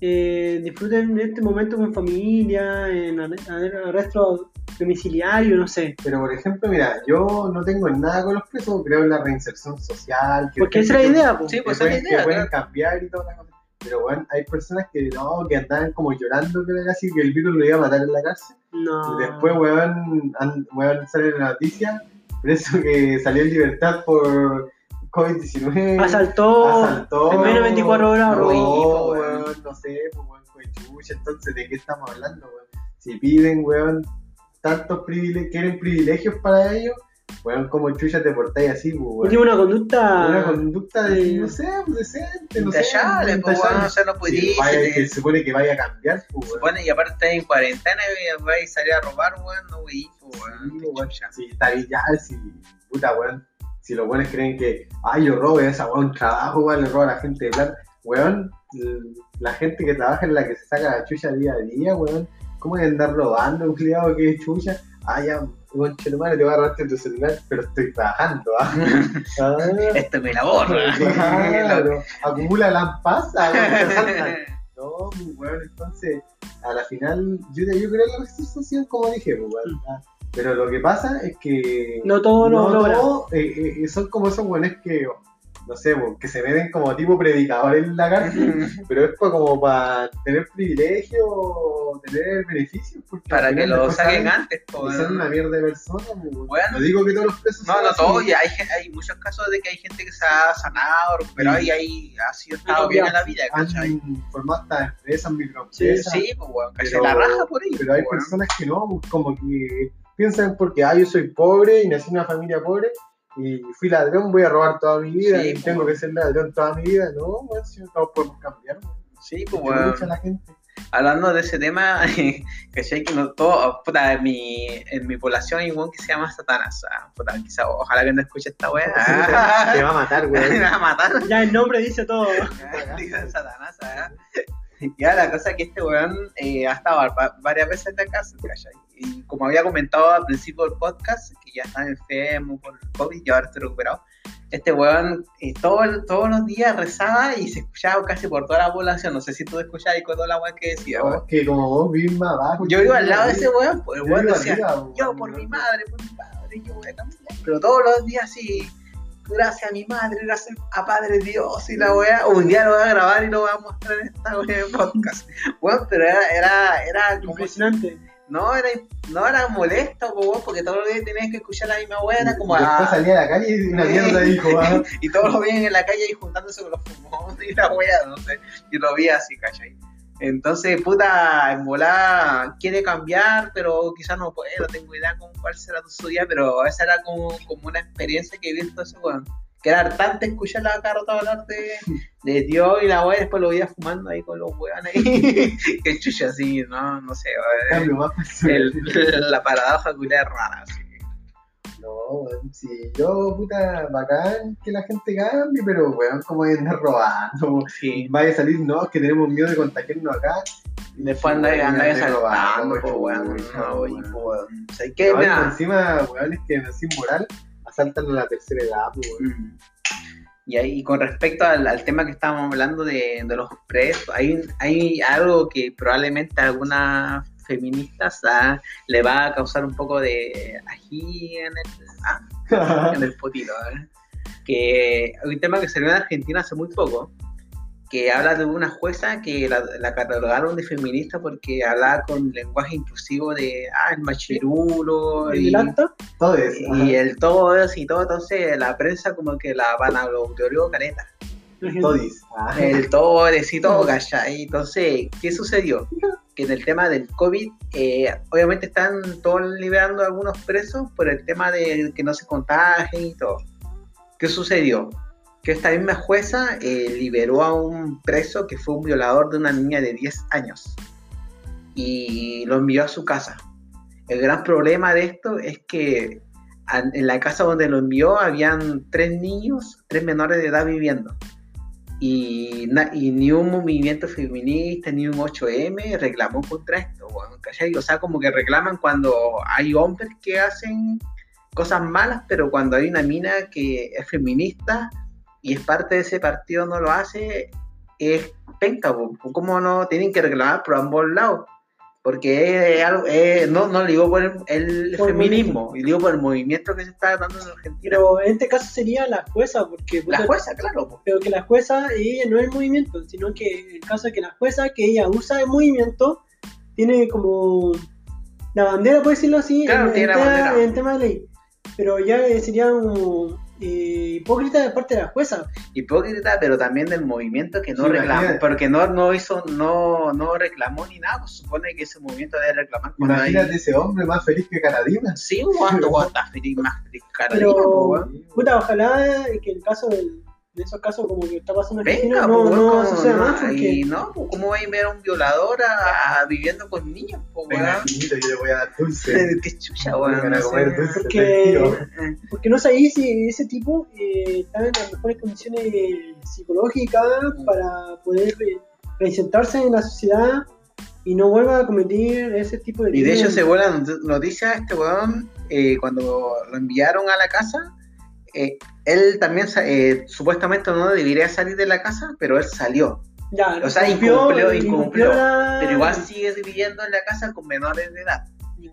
eh, disfruten este momento con familia, en arre- arre- arresto domiciliario, no sé. Pero por ejemplo, mira, yo no tengo nada con los presos, creo en la reinserción social. que Porque esa es la idea, po. Sí, pues esa es la pueden, que idea, pueden cambiar y todas las cosas. Pero bueno, hay personas que no, que andaban como llorando, que así, que el virus lo iba a matar en la cárcel. No. Y después, weón, weón, sale en la noticia, preso que salió en libertad por COVID-19. Asaltó, asaltó. en menos de 24 horas, No, robó. weón, no sé, pues, weón, fue chucha. Entonces, ¿de qué estamos hablando, weón? Si piden, weón, tantos privilegios, quieren privilegios para ellos, weón, como chucha te portáis así, pues, weón. Última una conducta. Una conducta de, Sí. no sé, pues, decente, no sé. Intachable, pues, weón, o sea, no podía Sí, vaya, que se supone que vaya a cambiar, pues, weón. Bueno, y aparte está en cuarentena y vais a salir a robar, weón, no pues, weón, Sí, weón. Sí, está bien, ya, si, puta, weón. Si los buenos creen que, ay, yo robo esa, weón, trabajo, weón, le robo a la gente de plata. Weón, la gente que trabaja en la que se saca la chucha día a día, weón. ¿Cómo voy a andar robando, *laughs* que es chucha? Ah, ya, weón, chetumare, te voy a robarte tu celular, pero estoy trabajando, ¿ah? *laughs* Ah, Esto me la borra. claro, acumula la pasa. *laughs* No, pues, weón, entonces, a la final, yo, yo creo en la restitución, como dije, pues, weón. ah, Pero lo que pasa es que. No todo lo logra. todo, eh, eh, son como esos weones que, no sé, pues, que se meten como tipo predicador en la cárcel, *laughs* pero es pa- como para tener privilegios, tener beneficios. Para que lo saquen antes, pues, son una mierda de personas. pues. Bueno. no digo que todos los presos No, no así, todo, y hay, hay muchos casos de que hay gente que se ha sanado, recuperado Sí. y hay, ha sido estado bien en la vida, ¿cachai? han formado estas empresas, Sí, microempresas. Sí, pues, weón, ¿cachai? Pero- La raja por ahí, Pero hay pues, personas que no, pues, como que piensan porque ah, yo soy pobre y nací en una familia pobre y fui ladrón, voy a robar toda mi vida Sí, y tengo que ser ladrón toda mi vida. No, bueno, si no podemos cambiar. Sí, pues, la gente. hablando de ese tema, *laughs* ¿cachai? Que no todo, puta, en mi, en mi población hay un que se llama Satanás. ah, Puta, quizá, ojalá que no escuche esta weá. Te va a matar, *laughs* weón. va a matar. Ya el nombre dice todo. *laughs* Satanás, ah. Ya la cosa es que este weón eh, ha estado va- varias veces en la casa, ¿cachai? Y como había comentado al principio del podcast, que ya está enfermo por el COVID y ahora estoy recuperado, este weón eh, todo todos los días rezaba y se escuchaba casi por toda la población. No sé si tú escuchabas con toda la weá que decía, No, weón. que como vos más abajo. Yo iba al lado de ese weón, pues el weón decía, weón. yo por mi madre, por mi padre, yo voy a cambiar. Pero todos los días sí, gracias a mi madre, gracias a Padre Dios y la weá. Un día lo voy a grabar y lo voy a mostrar en esta weá de podcast. Weón, pero era, era, era como Impresionante. no era, no era molesto, po, porque todos los días tenías que escuchar la misma weá, era como Después ah, salía a la calle y una mierda dijo, *laughs* ah, y todos lo veían en la calle ahí juntándose con los fumones y la weá, no sé, y lo vi así, ¿cachai? Entonces, puta, en volada quiere cambiar, pero quizás no puede, no tengo idea con cuál será su día, pero esa era como, como una experiencia que he visto ese weón. Que era hartante escuchar la carota hablar de, de Dios y la weá, después lo veía fumando ahí con los weones ahí. *laughs* que chucha así, no, no sé, weón. El- la paradoja culia es rara, así. No, weón, si yo, puta, bacán que la gente cambie, pero weón, como de andar robando. Sí. Vaya a salir, no, es que tenemos miedo de contagiarnos acá. Después anda, anda Andar saltando, po, weón. No, weón. O sea, que, No, mira, encima, weón, es que sin moral asaltan a la tercera edad, pues, weón. Mm. Y ahí, con respecto al, al tema que estábamos hablando de, de los presos, hay, hay algo que probablemente algunas feministas ah, le va a causar un poco de ají en el, ah, *laughs* en el potito. ¿eh? Que hay un tema que salió en Argentina hace muy poco, que habla de una jueza que la, la catalogaron de feminista porque hablaba con lenguaje inclusivo de, ah, el machirulo, ¿El y, acta? Todo eso. y el todo eso y todo, entonces la prensa como que la van a lo teoría careta. Todis. Ah. El todo y todo, ¿cachai? Entonces, ¿qué sucedió? Que en el tema del COVID, eh, obviamente están todos liberando a algunos presos por el tema de que no se contagien y todo. ¿Qué sucedió? Que esta misma jueza eh, liberó a un preso que fue un violador de una niña de 10 años y lo envió a su casa. El gran problema de esto es que en la casa donde lo envió habían tres niños, tres menores de edad viviendo. Y, ni un movimiento feminista, ni un 8M reclamó contra esto. O sea, como que reclaman cuando hay hombres que hacen cosas malas, pero cuando hay una mina que es feminista y es parte de ese partido no lo hace, es penca. ¿cómo no tienen que reclamar por ambos lados? Porque es algo, es- no, no lo digo por el, el Por el feminismo, y digo por el movimiento que se está dando en Argentina. Pero en este caso sería la jueza, porque... la jueza, claro. Pero que la jueza, ella no es el movimiento, sino que el caso es que la jueza, que ella usa el movimiento, tiene como la bandera, por decirlo así, Claro, en, tiene en la tema- bandera. en tema de ley. Pero ya sería como eh, hipócrita de parte de la jueza. hipócrita, pero también del movimiento que no Sí, reclamó, imagínate. porque no, no hizo, no, no reclamó ni nada, pues supone que ese movimiento debe reclamar cuando hay- Imagínate ese hombre más feliz que Caradina. Sí, cuando está feliz, más feliz Carolina, Pero, puta, ojalá que el caso del- de esos casos como que está pasando en Argentina Venga, no, weón, no no, porque y no, pues, ¿cómo va a ver a un violador a, a viviendo con niños, po, Venga, niñito, yo le voy a dar dulce. *laughs* Qué chucha, weón, no comer sé. Porque-. Eh, no sabéis si ese tipo eh, está en las mejores condiciones psicológicas para poder eh, reinsertarse en la sociedad y no vuelva a cometer ese tipo de Y de hecho, se vuela not- noticia este weón, eh, cuando lo enviaron a la casa, eh, él también sa- eh, supuestamente no debería salir de la casa, pero él salió. Ya, o sea, incumplió- incumplió, incumplió, la- Pero igual sigue viviendo en la casa con menores de edad.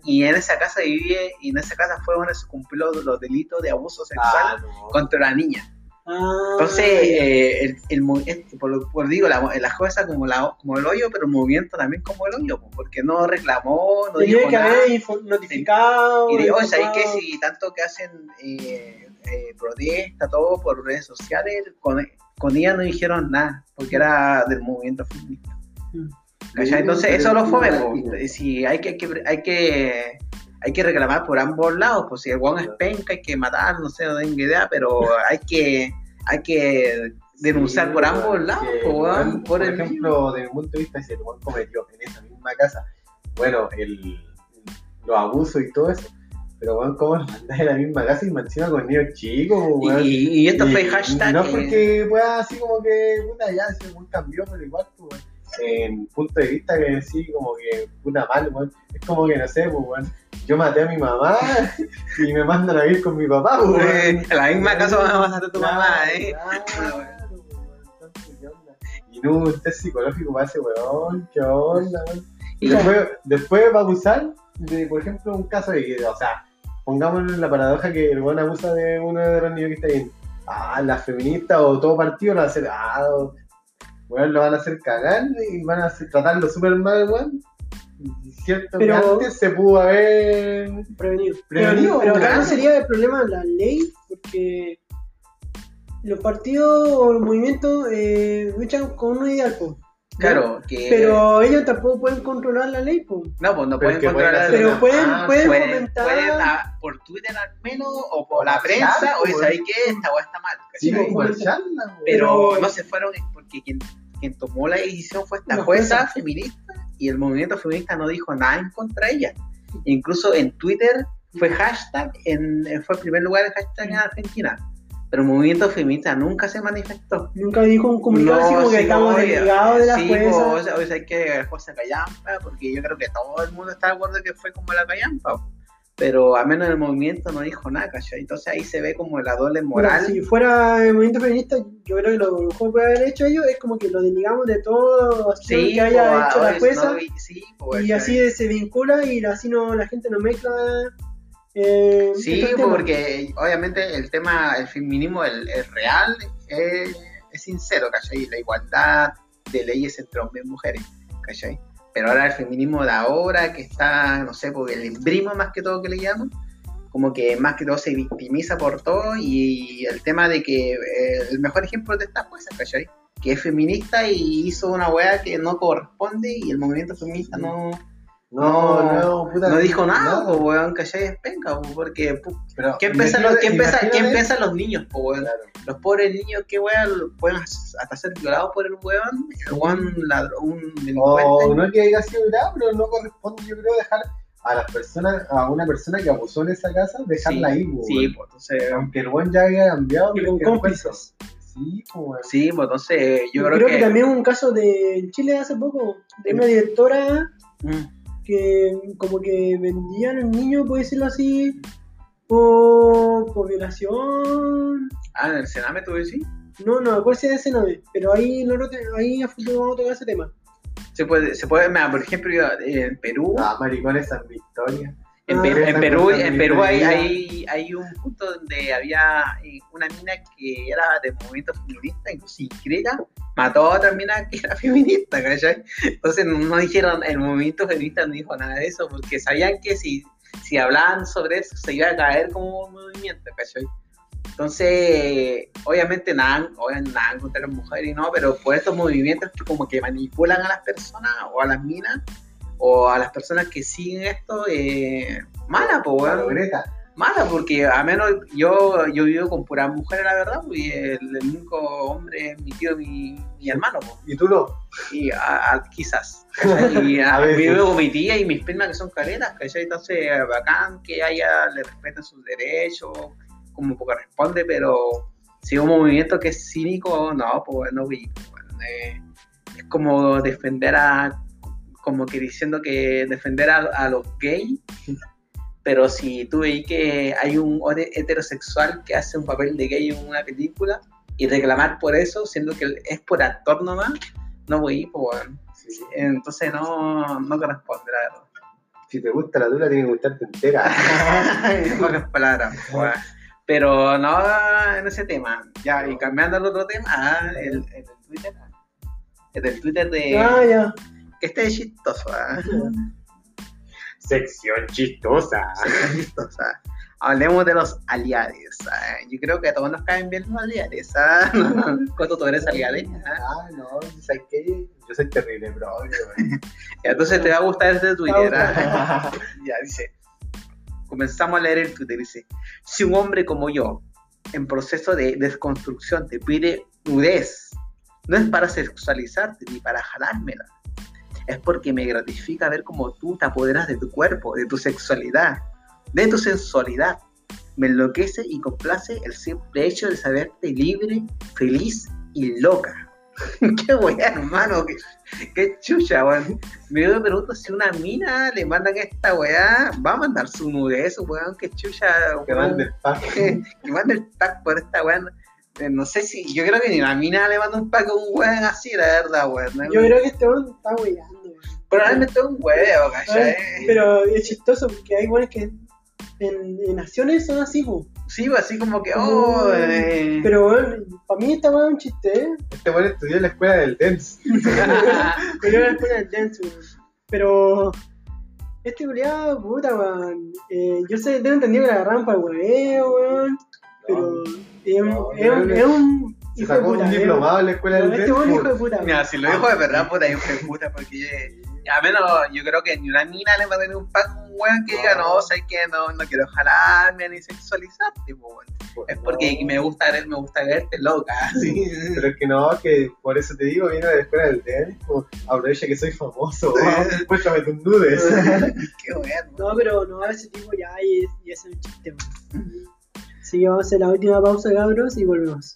Y en esa casa vive, y en esa casa fue donde se cumplió los delitos de abuso sexual Ah, no. contra la niña. Ah, Entonces, ya. eh, el, el este, por, lo- por digo, la, la jueza como, la, como el hoyo, pero el movimiento también como el hoyo, po, porque no reclamó, no tenía dijo que nada. haber notificado. Y digo, ¿sabéis que si tanto que hacen eh, eh, protesta, todo por redes sociales, con, con ella no dijeron nada, porque era del movimiento feminista. Mm. Entonces, Pero eso lo práctico. si hay que, hay que, hay que hay que reclamar por ambos lados, pues si el guan es penca, hay que matar, no sé, no tengo idea, pero hay que, hay que denunciar Sí, por ambos lados, que, po, weón, por ejemplo, desde mi punto de vista, si el weón cometió en esa misma casa, bueno, el, los abusos y todo eso, pero weón, ¿cómo lo mandás en la misma casa y encima con niños chicos, weón? y, y esto fue hashtag. No eh, porque pueda así como que, puta, ya, el weón cambió, pero igual, pues. En punto de vista que sí, como que, puta mal, weón. Es como que, no sé, pues, weón. Yo maté a mi mamá *laughs* y me mandan a vivir con mi papá, pues, weón. la misma casa vas a matar a tu Claro, mamá, eh. claro, weón. Entonces, ¿qué onda? Y no un test psicológico para ese weón, qué onda, weón. Y después, después va a abusar de, por ejemplo, un caso de que, o sea, pongámoslo en la paradoja que el weón abusa de uno de los niños que está ahí. Ah, las feministas o todo partido lo van a hacer, ah, weón, lo van a hacer cagar y van a hacer- tratarlo súper mal, weón. Cierto que Pero- antes se pudo haber prevenido. Prevenido, pero pero acá claro. no sería el problema la ley, porque los partidos o los movimientos eh, luchan con un ideal, po. Claro, que. Pero ellos tampoco pueden controlar la ley, po. No, pues no pueden controlar pueden la Pero hacer- pueden, Ah, pueden pueden, fomentar. pueden a- por Twitter al menos o por la prensa o pues. ¿sabes qué? Esta weá está mal. Pero, pero- no se fueron porque quien, quien tomó la decisión fue esta jueza feminista y el movimiento feminista no dijo nada en contra de ella. Incluso en Twitter fue hashtag, en, fue el primer lugar el hashtag en Argentina. Pero el movimiento feminista nunca se manifestó. Nunca dijo un comunicado así como que sí, estamos oye, desligados de la sí, jueza. po, o sea, o sea, hay que jueza callampa, porque yo creo que todo el mundo está de acuerdo que fue como la callampa. Pero al menos el movimiento no dijo nada, ¿cachai? Entonces ahí se ve como la doble moral. Si fuera el movimiento feminista, yo creo que lo mejor que puede haber hecho ellos es como que lo desligamos de todo Sí, que haya hecho la jueza no, y- sí, sea, así se vincula y así no la gente no mezcla. Eh, Sí, porque obviamente el tema, el feminismo, el, el real, es, es sincero, ¿cachai? La igualdad de leyes entre hombres y mujeres, ¿cachai? Pero ahora el feminismo de ahora, que está, no sé, porque el embrimo más que todo que le llaman, como que más que todo se victimiza por todo y el tema de que eh, el mejor ejemplo de esta jueza, ¿cachai? Que es feminista y hizo una weá que no corresponde y el movimiento feminista no, No, no, puta. no dijo nada, no. po, weón, ¿cachai? Es penca, po, porque pu- Pero ¿Quién piensa, los, ¿quién piensa, imagínate- ¿quién piensa los niños, po, weón? Claro. Los pobres niños, ¿qué weón? Pueden hasta ser violados por el weón, el weón ladrón, un delincuente. O no que haya sido grave, pero no corresponde, yo creo, dejar a las personas, a una persona que abusó en esa casa, dejarla sí, ahí, pues, Sí, weón. pues entonces, Aunque el buen ya haya cambiado, Y con que cómplices. Sí, pues, weón. sí, pues entonces yo creo, creo que... que... también un caso de en Chile hace poco, de una directora Mm, que como que vendían al niño, por decirlo así, por, por violación. Ah, en el Sename tú decís. No, no, me acuerdo si era ese nombre, pero ahí, no, ahí a futuro vamos a tocar ese tema. Se puede, se puede, mira, por ejemplo, eh, en Perú, Ah, maricones San Victoria. En, ah, Perú, en Perú, en hay, hay, hay un punto donde había eh, una mina que era de movimiento feminista, incluso inscrita, mató a otra mina que era *laughs* feminista, ¿cachai? Entonces no, no dijeron, el movimiento feminista no dijo nada de eso, porque sabían que si, si hablaban sobre eso se iba a caer como un movimiento, ¿cachai? Entonces, obviamente nada, obviamente nada contra las mujeres y no, pero por estos movimientos que como que manipulan a las personas o a las minas o a las personas que siguen esto, eh, mala, pues, Bueno, weón. Mala, porque a menos yo, yo vivo con puras mujeres, la verdad, y el, el único hombre es mi tío, mi, mi hermano, pues. Y tú no. Y a- a- quizás. *laughs* Y a, A veces. vivo con mi tía y mis primas que son caretas, ¿cachai? Entonces, bacán que haya, le respeten sus derechos, como corresponde, pero si un movimiento que es cínico, no, pues no, pues, bueno, eh, es como defender a, como que diciendo que defender a, a los gays, pero si tú veis que hay un heterosexual que hace un papel de gay en una película y reclamar por eso, siendo que es por actor nomás, no voy, bueno. Sí. Entonces no, no corresponde, la verdad. Si te gusta la dura, tiene que gustarte entera. En pocas palabras. pues. Pero no en ese tema. Ya, y cambiando al otro tema, ah, el, el Twitter. El del Twitter de. Ah, ya. Que este es chistoso, ah. *laughs* Sección chistosa. Chistoso, ah. Hablemos de los aliados. ah. Yo creo que a todos nos caen bien los aliados. ¿ah? *laughs* ¿Cuánto tú eres aliado? ah? Ah, no, ¿sabes qué? Yo soy terrible, bro. *laughs* Entonces te va a gustar este Twitter. Ya, dice. Comenzamos a leer el Twitter. Dice: Si un hombre como yo, en proceso de desconstrucción, te pide nudez, no es para sexualizarte ni para jalármela. Es porque me gratifica ver cómo tú te apoderas de tu cuerpo, de tu sexualidad, de tu sensualidad. Me enloquece y complace el simple hecho de saberte libre, feliz y loca. *laughs* qué weá, hermano, qué, qué chucha, weón. Me pregunto si una mina le mandan esta weá, va a mandar su nudez, weón, qué chucha. Que mande el pack. *laughs* que manda el pack por esta weá. Eh, No sé si, yo creo que ni la mina le manda un pack a un weón así, la verdad, weón. ¿no? Yo creo que este weón está weyando, weón. Probablemente es un huevo, ¿cachai? Pero es chistoso porque hay weones que en, en naciones son así, po. Sí, pues, así como que, oh, eh. Pero weón, para mí esta weón es un chiste, ¿eh? Este weón estudió en la escuela del dance. *laughs* Pero era la escuela del dance, weón. Pero este culiado, puta, weón. Eh, yo sé, tengo entendido que la agarraron para el hueveo, weón. Pero es, un- no, es un, no, es un- Se hijo de sacó puta, un eh. diplomado en la escuela del Este hijo de puta. Mira, si lo dijo de verdad, puta, yo fue puta, porque a menos yo creo que ni una mina le va a tener un pack un weón que diga, no, sé que no, no quiero jalarme ni sexualizarte, weón. Es porque No, me gusta ver, me gusta verte loca. *laughs* Pero es que no, que por eso te digo, viene de la escuela del Deadpool. Aprovecha que soy famoso. Muéstrame *laughs* *laughs* tus nudes. Qué bueno. No, pero no, ese tipo ya, es un chiste. weón. Así que vamos a hacer la última pausa, cabros, y volvemos.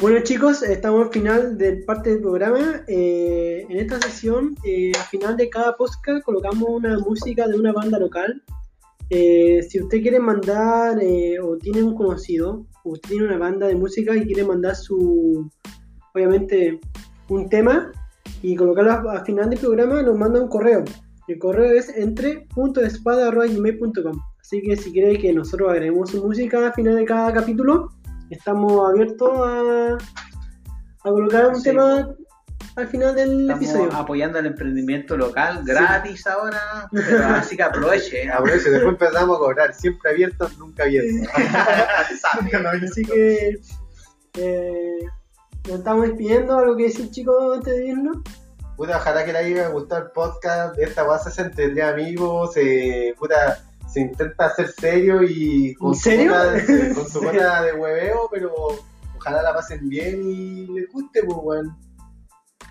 Bueno chicos, estamos al final del parte del programa. Eh, en esta sesión, eh, al final de cada podcast colocamos una música de una banda local. Eh, si usted quiere mandar eh, o tiene un conocido, o usted tiene una banda de música y quiere mandar su, obviamente, un tema y colocarlo a- al final del programa, nos manda un correo. El correo es entre.espada.gmail.com Así que si quiere que nosotros agreguemos su música al final de cada capítulo, estamos abiertos a, a colocar un Sí. tema al final del Estamos episodio. apoyando el emprendimiento local gratis ahora, pero así que aproveche. *laughs* Aprovecha, después empezamos a cobrar. Siempre abiertos, nunca abiertos. *laughs* Así que eh, nos estamos despidiendo. ¿Algo que decir, chicos, antes de irnos? Puta, ojalá que le haya gustado el podcast. Esta guasa se entre amigos. Se, puta, se intenta hacer serio y con su cuota *laughs* de, hueveo, pero ojalá la pasen bien y les guste, pues, weón.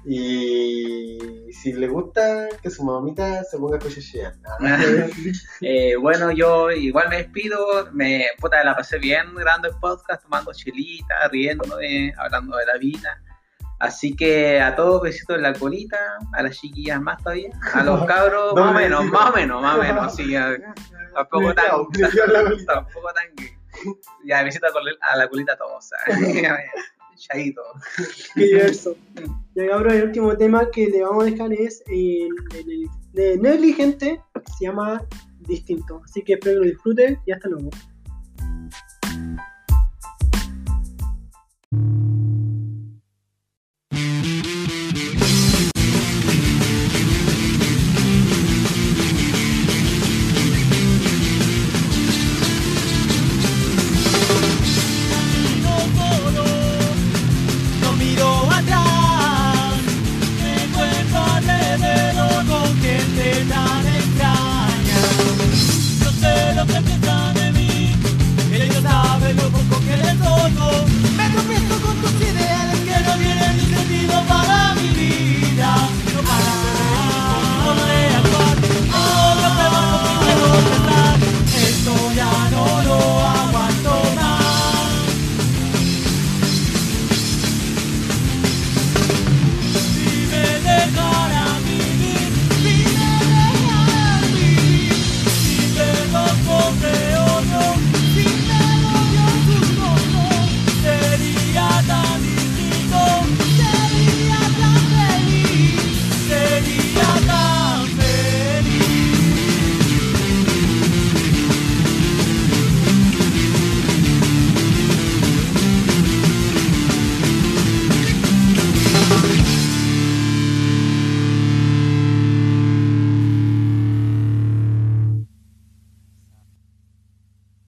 Y si les gusta, que su mamita se ponga escuchar *laughs* Eh, bueno, yo igual me despido, me puta la pasé bien grabando el podcast, tomando chelita, riéndome, hablando de la vida. Así que a todos besitos en la colita, a las chiquillas más todavía, a los *laughs* cabros más o menos, más o menos, más o menos, sí, a- *laughs* tampoco tan, tampoco tan ya besito a col- a la colita a todos, diverso. *laughs* Y ahora el último tema que le vamos a dejar es el, el- el- de negligente, se llama Distinto. Así que espero que lo disfruten y hasta luego.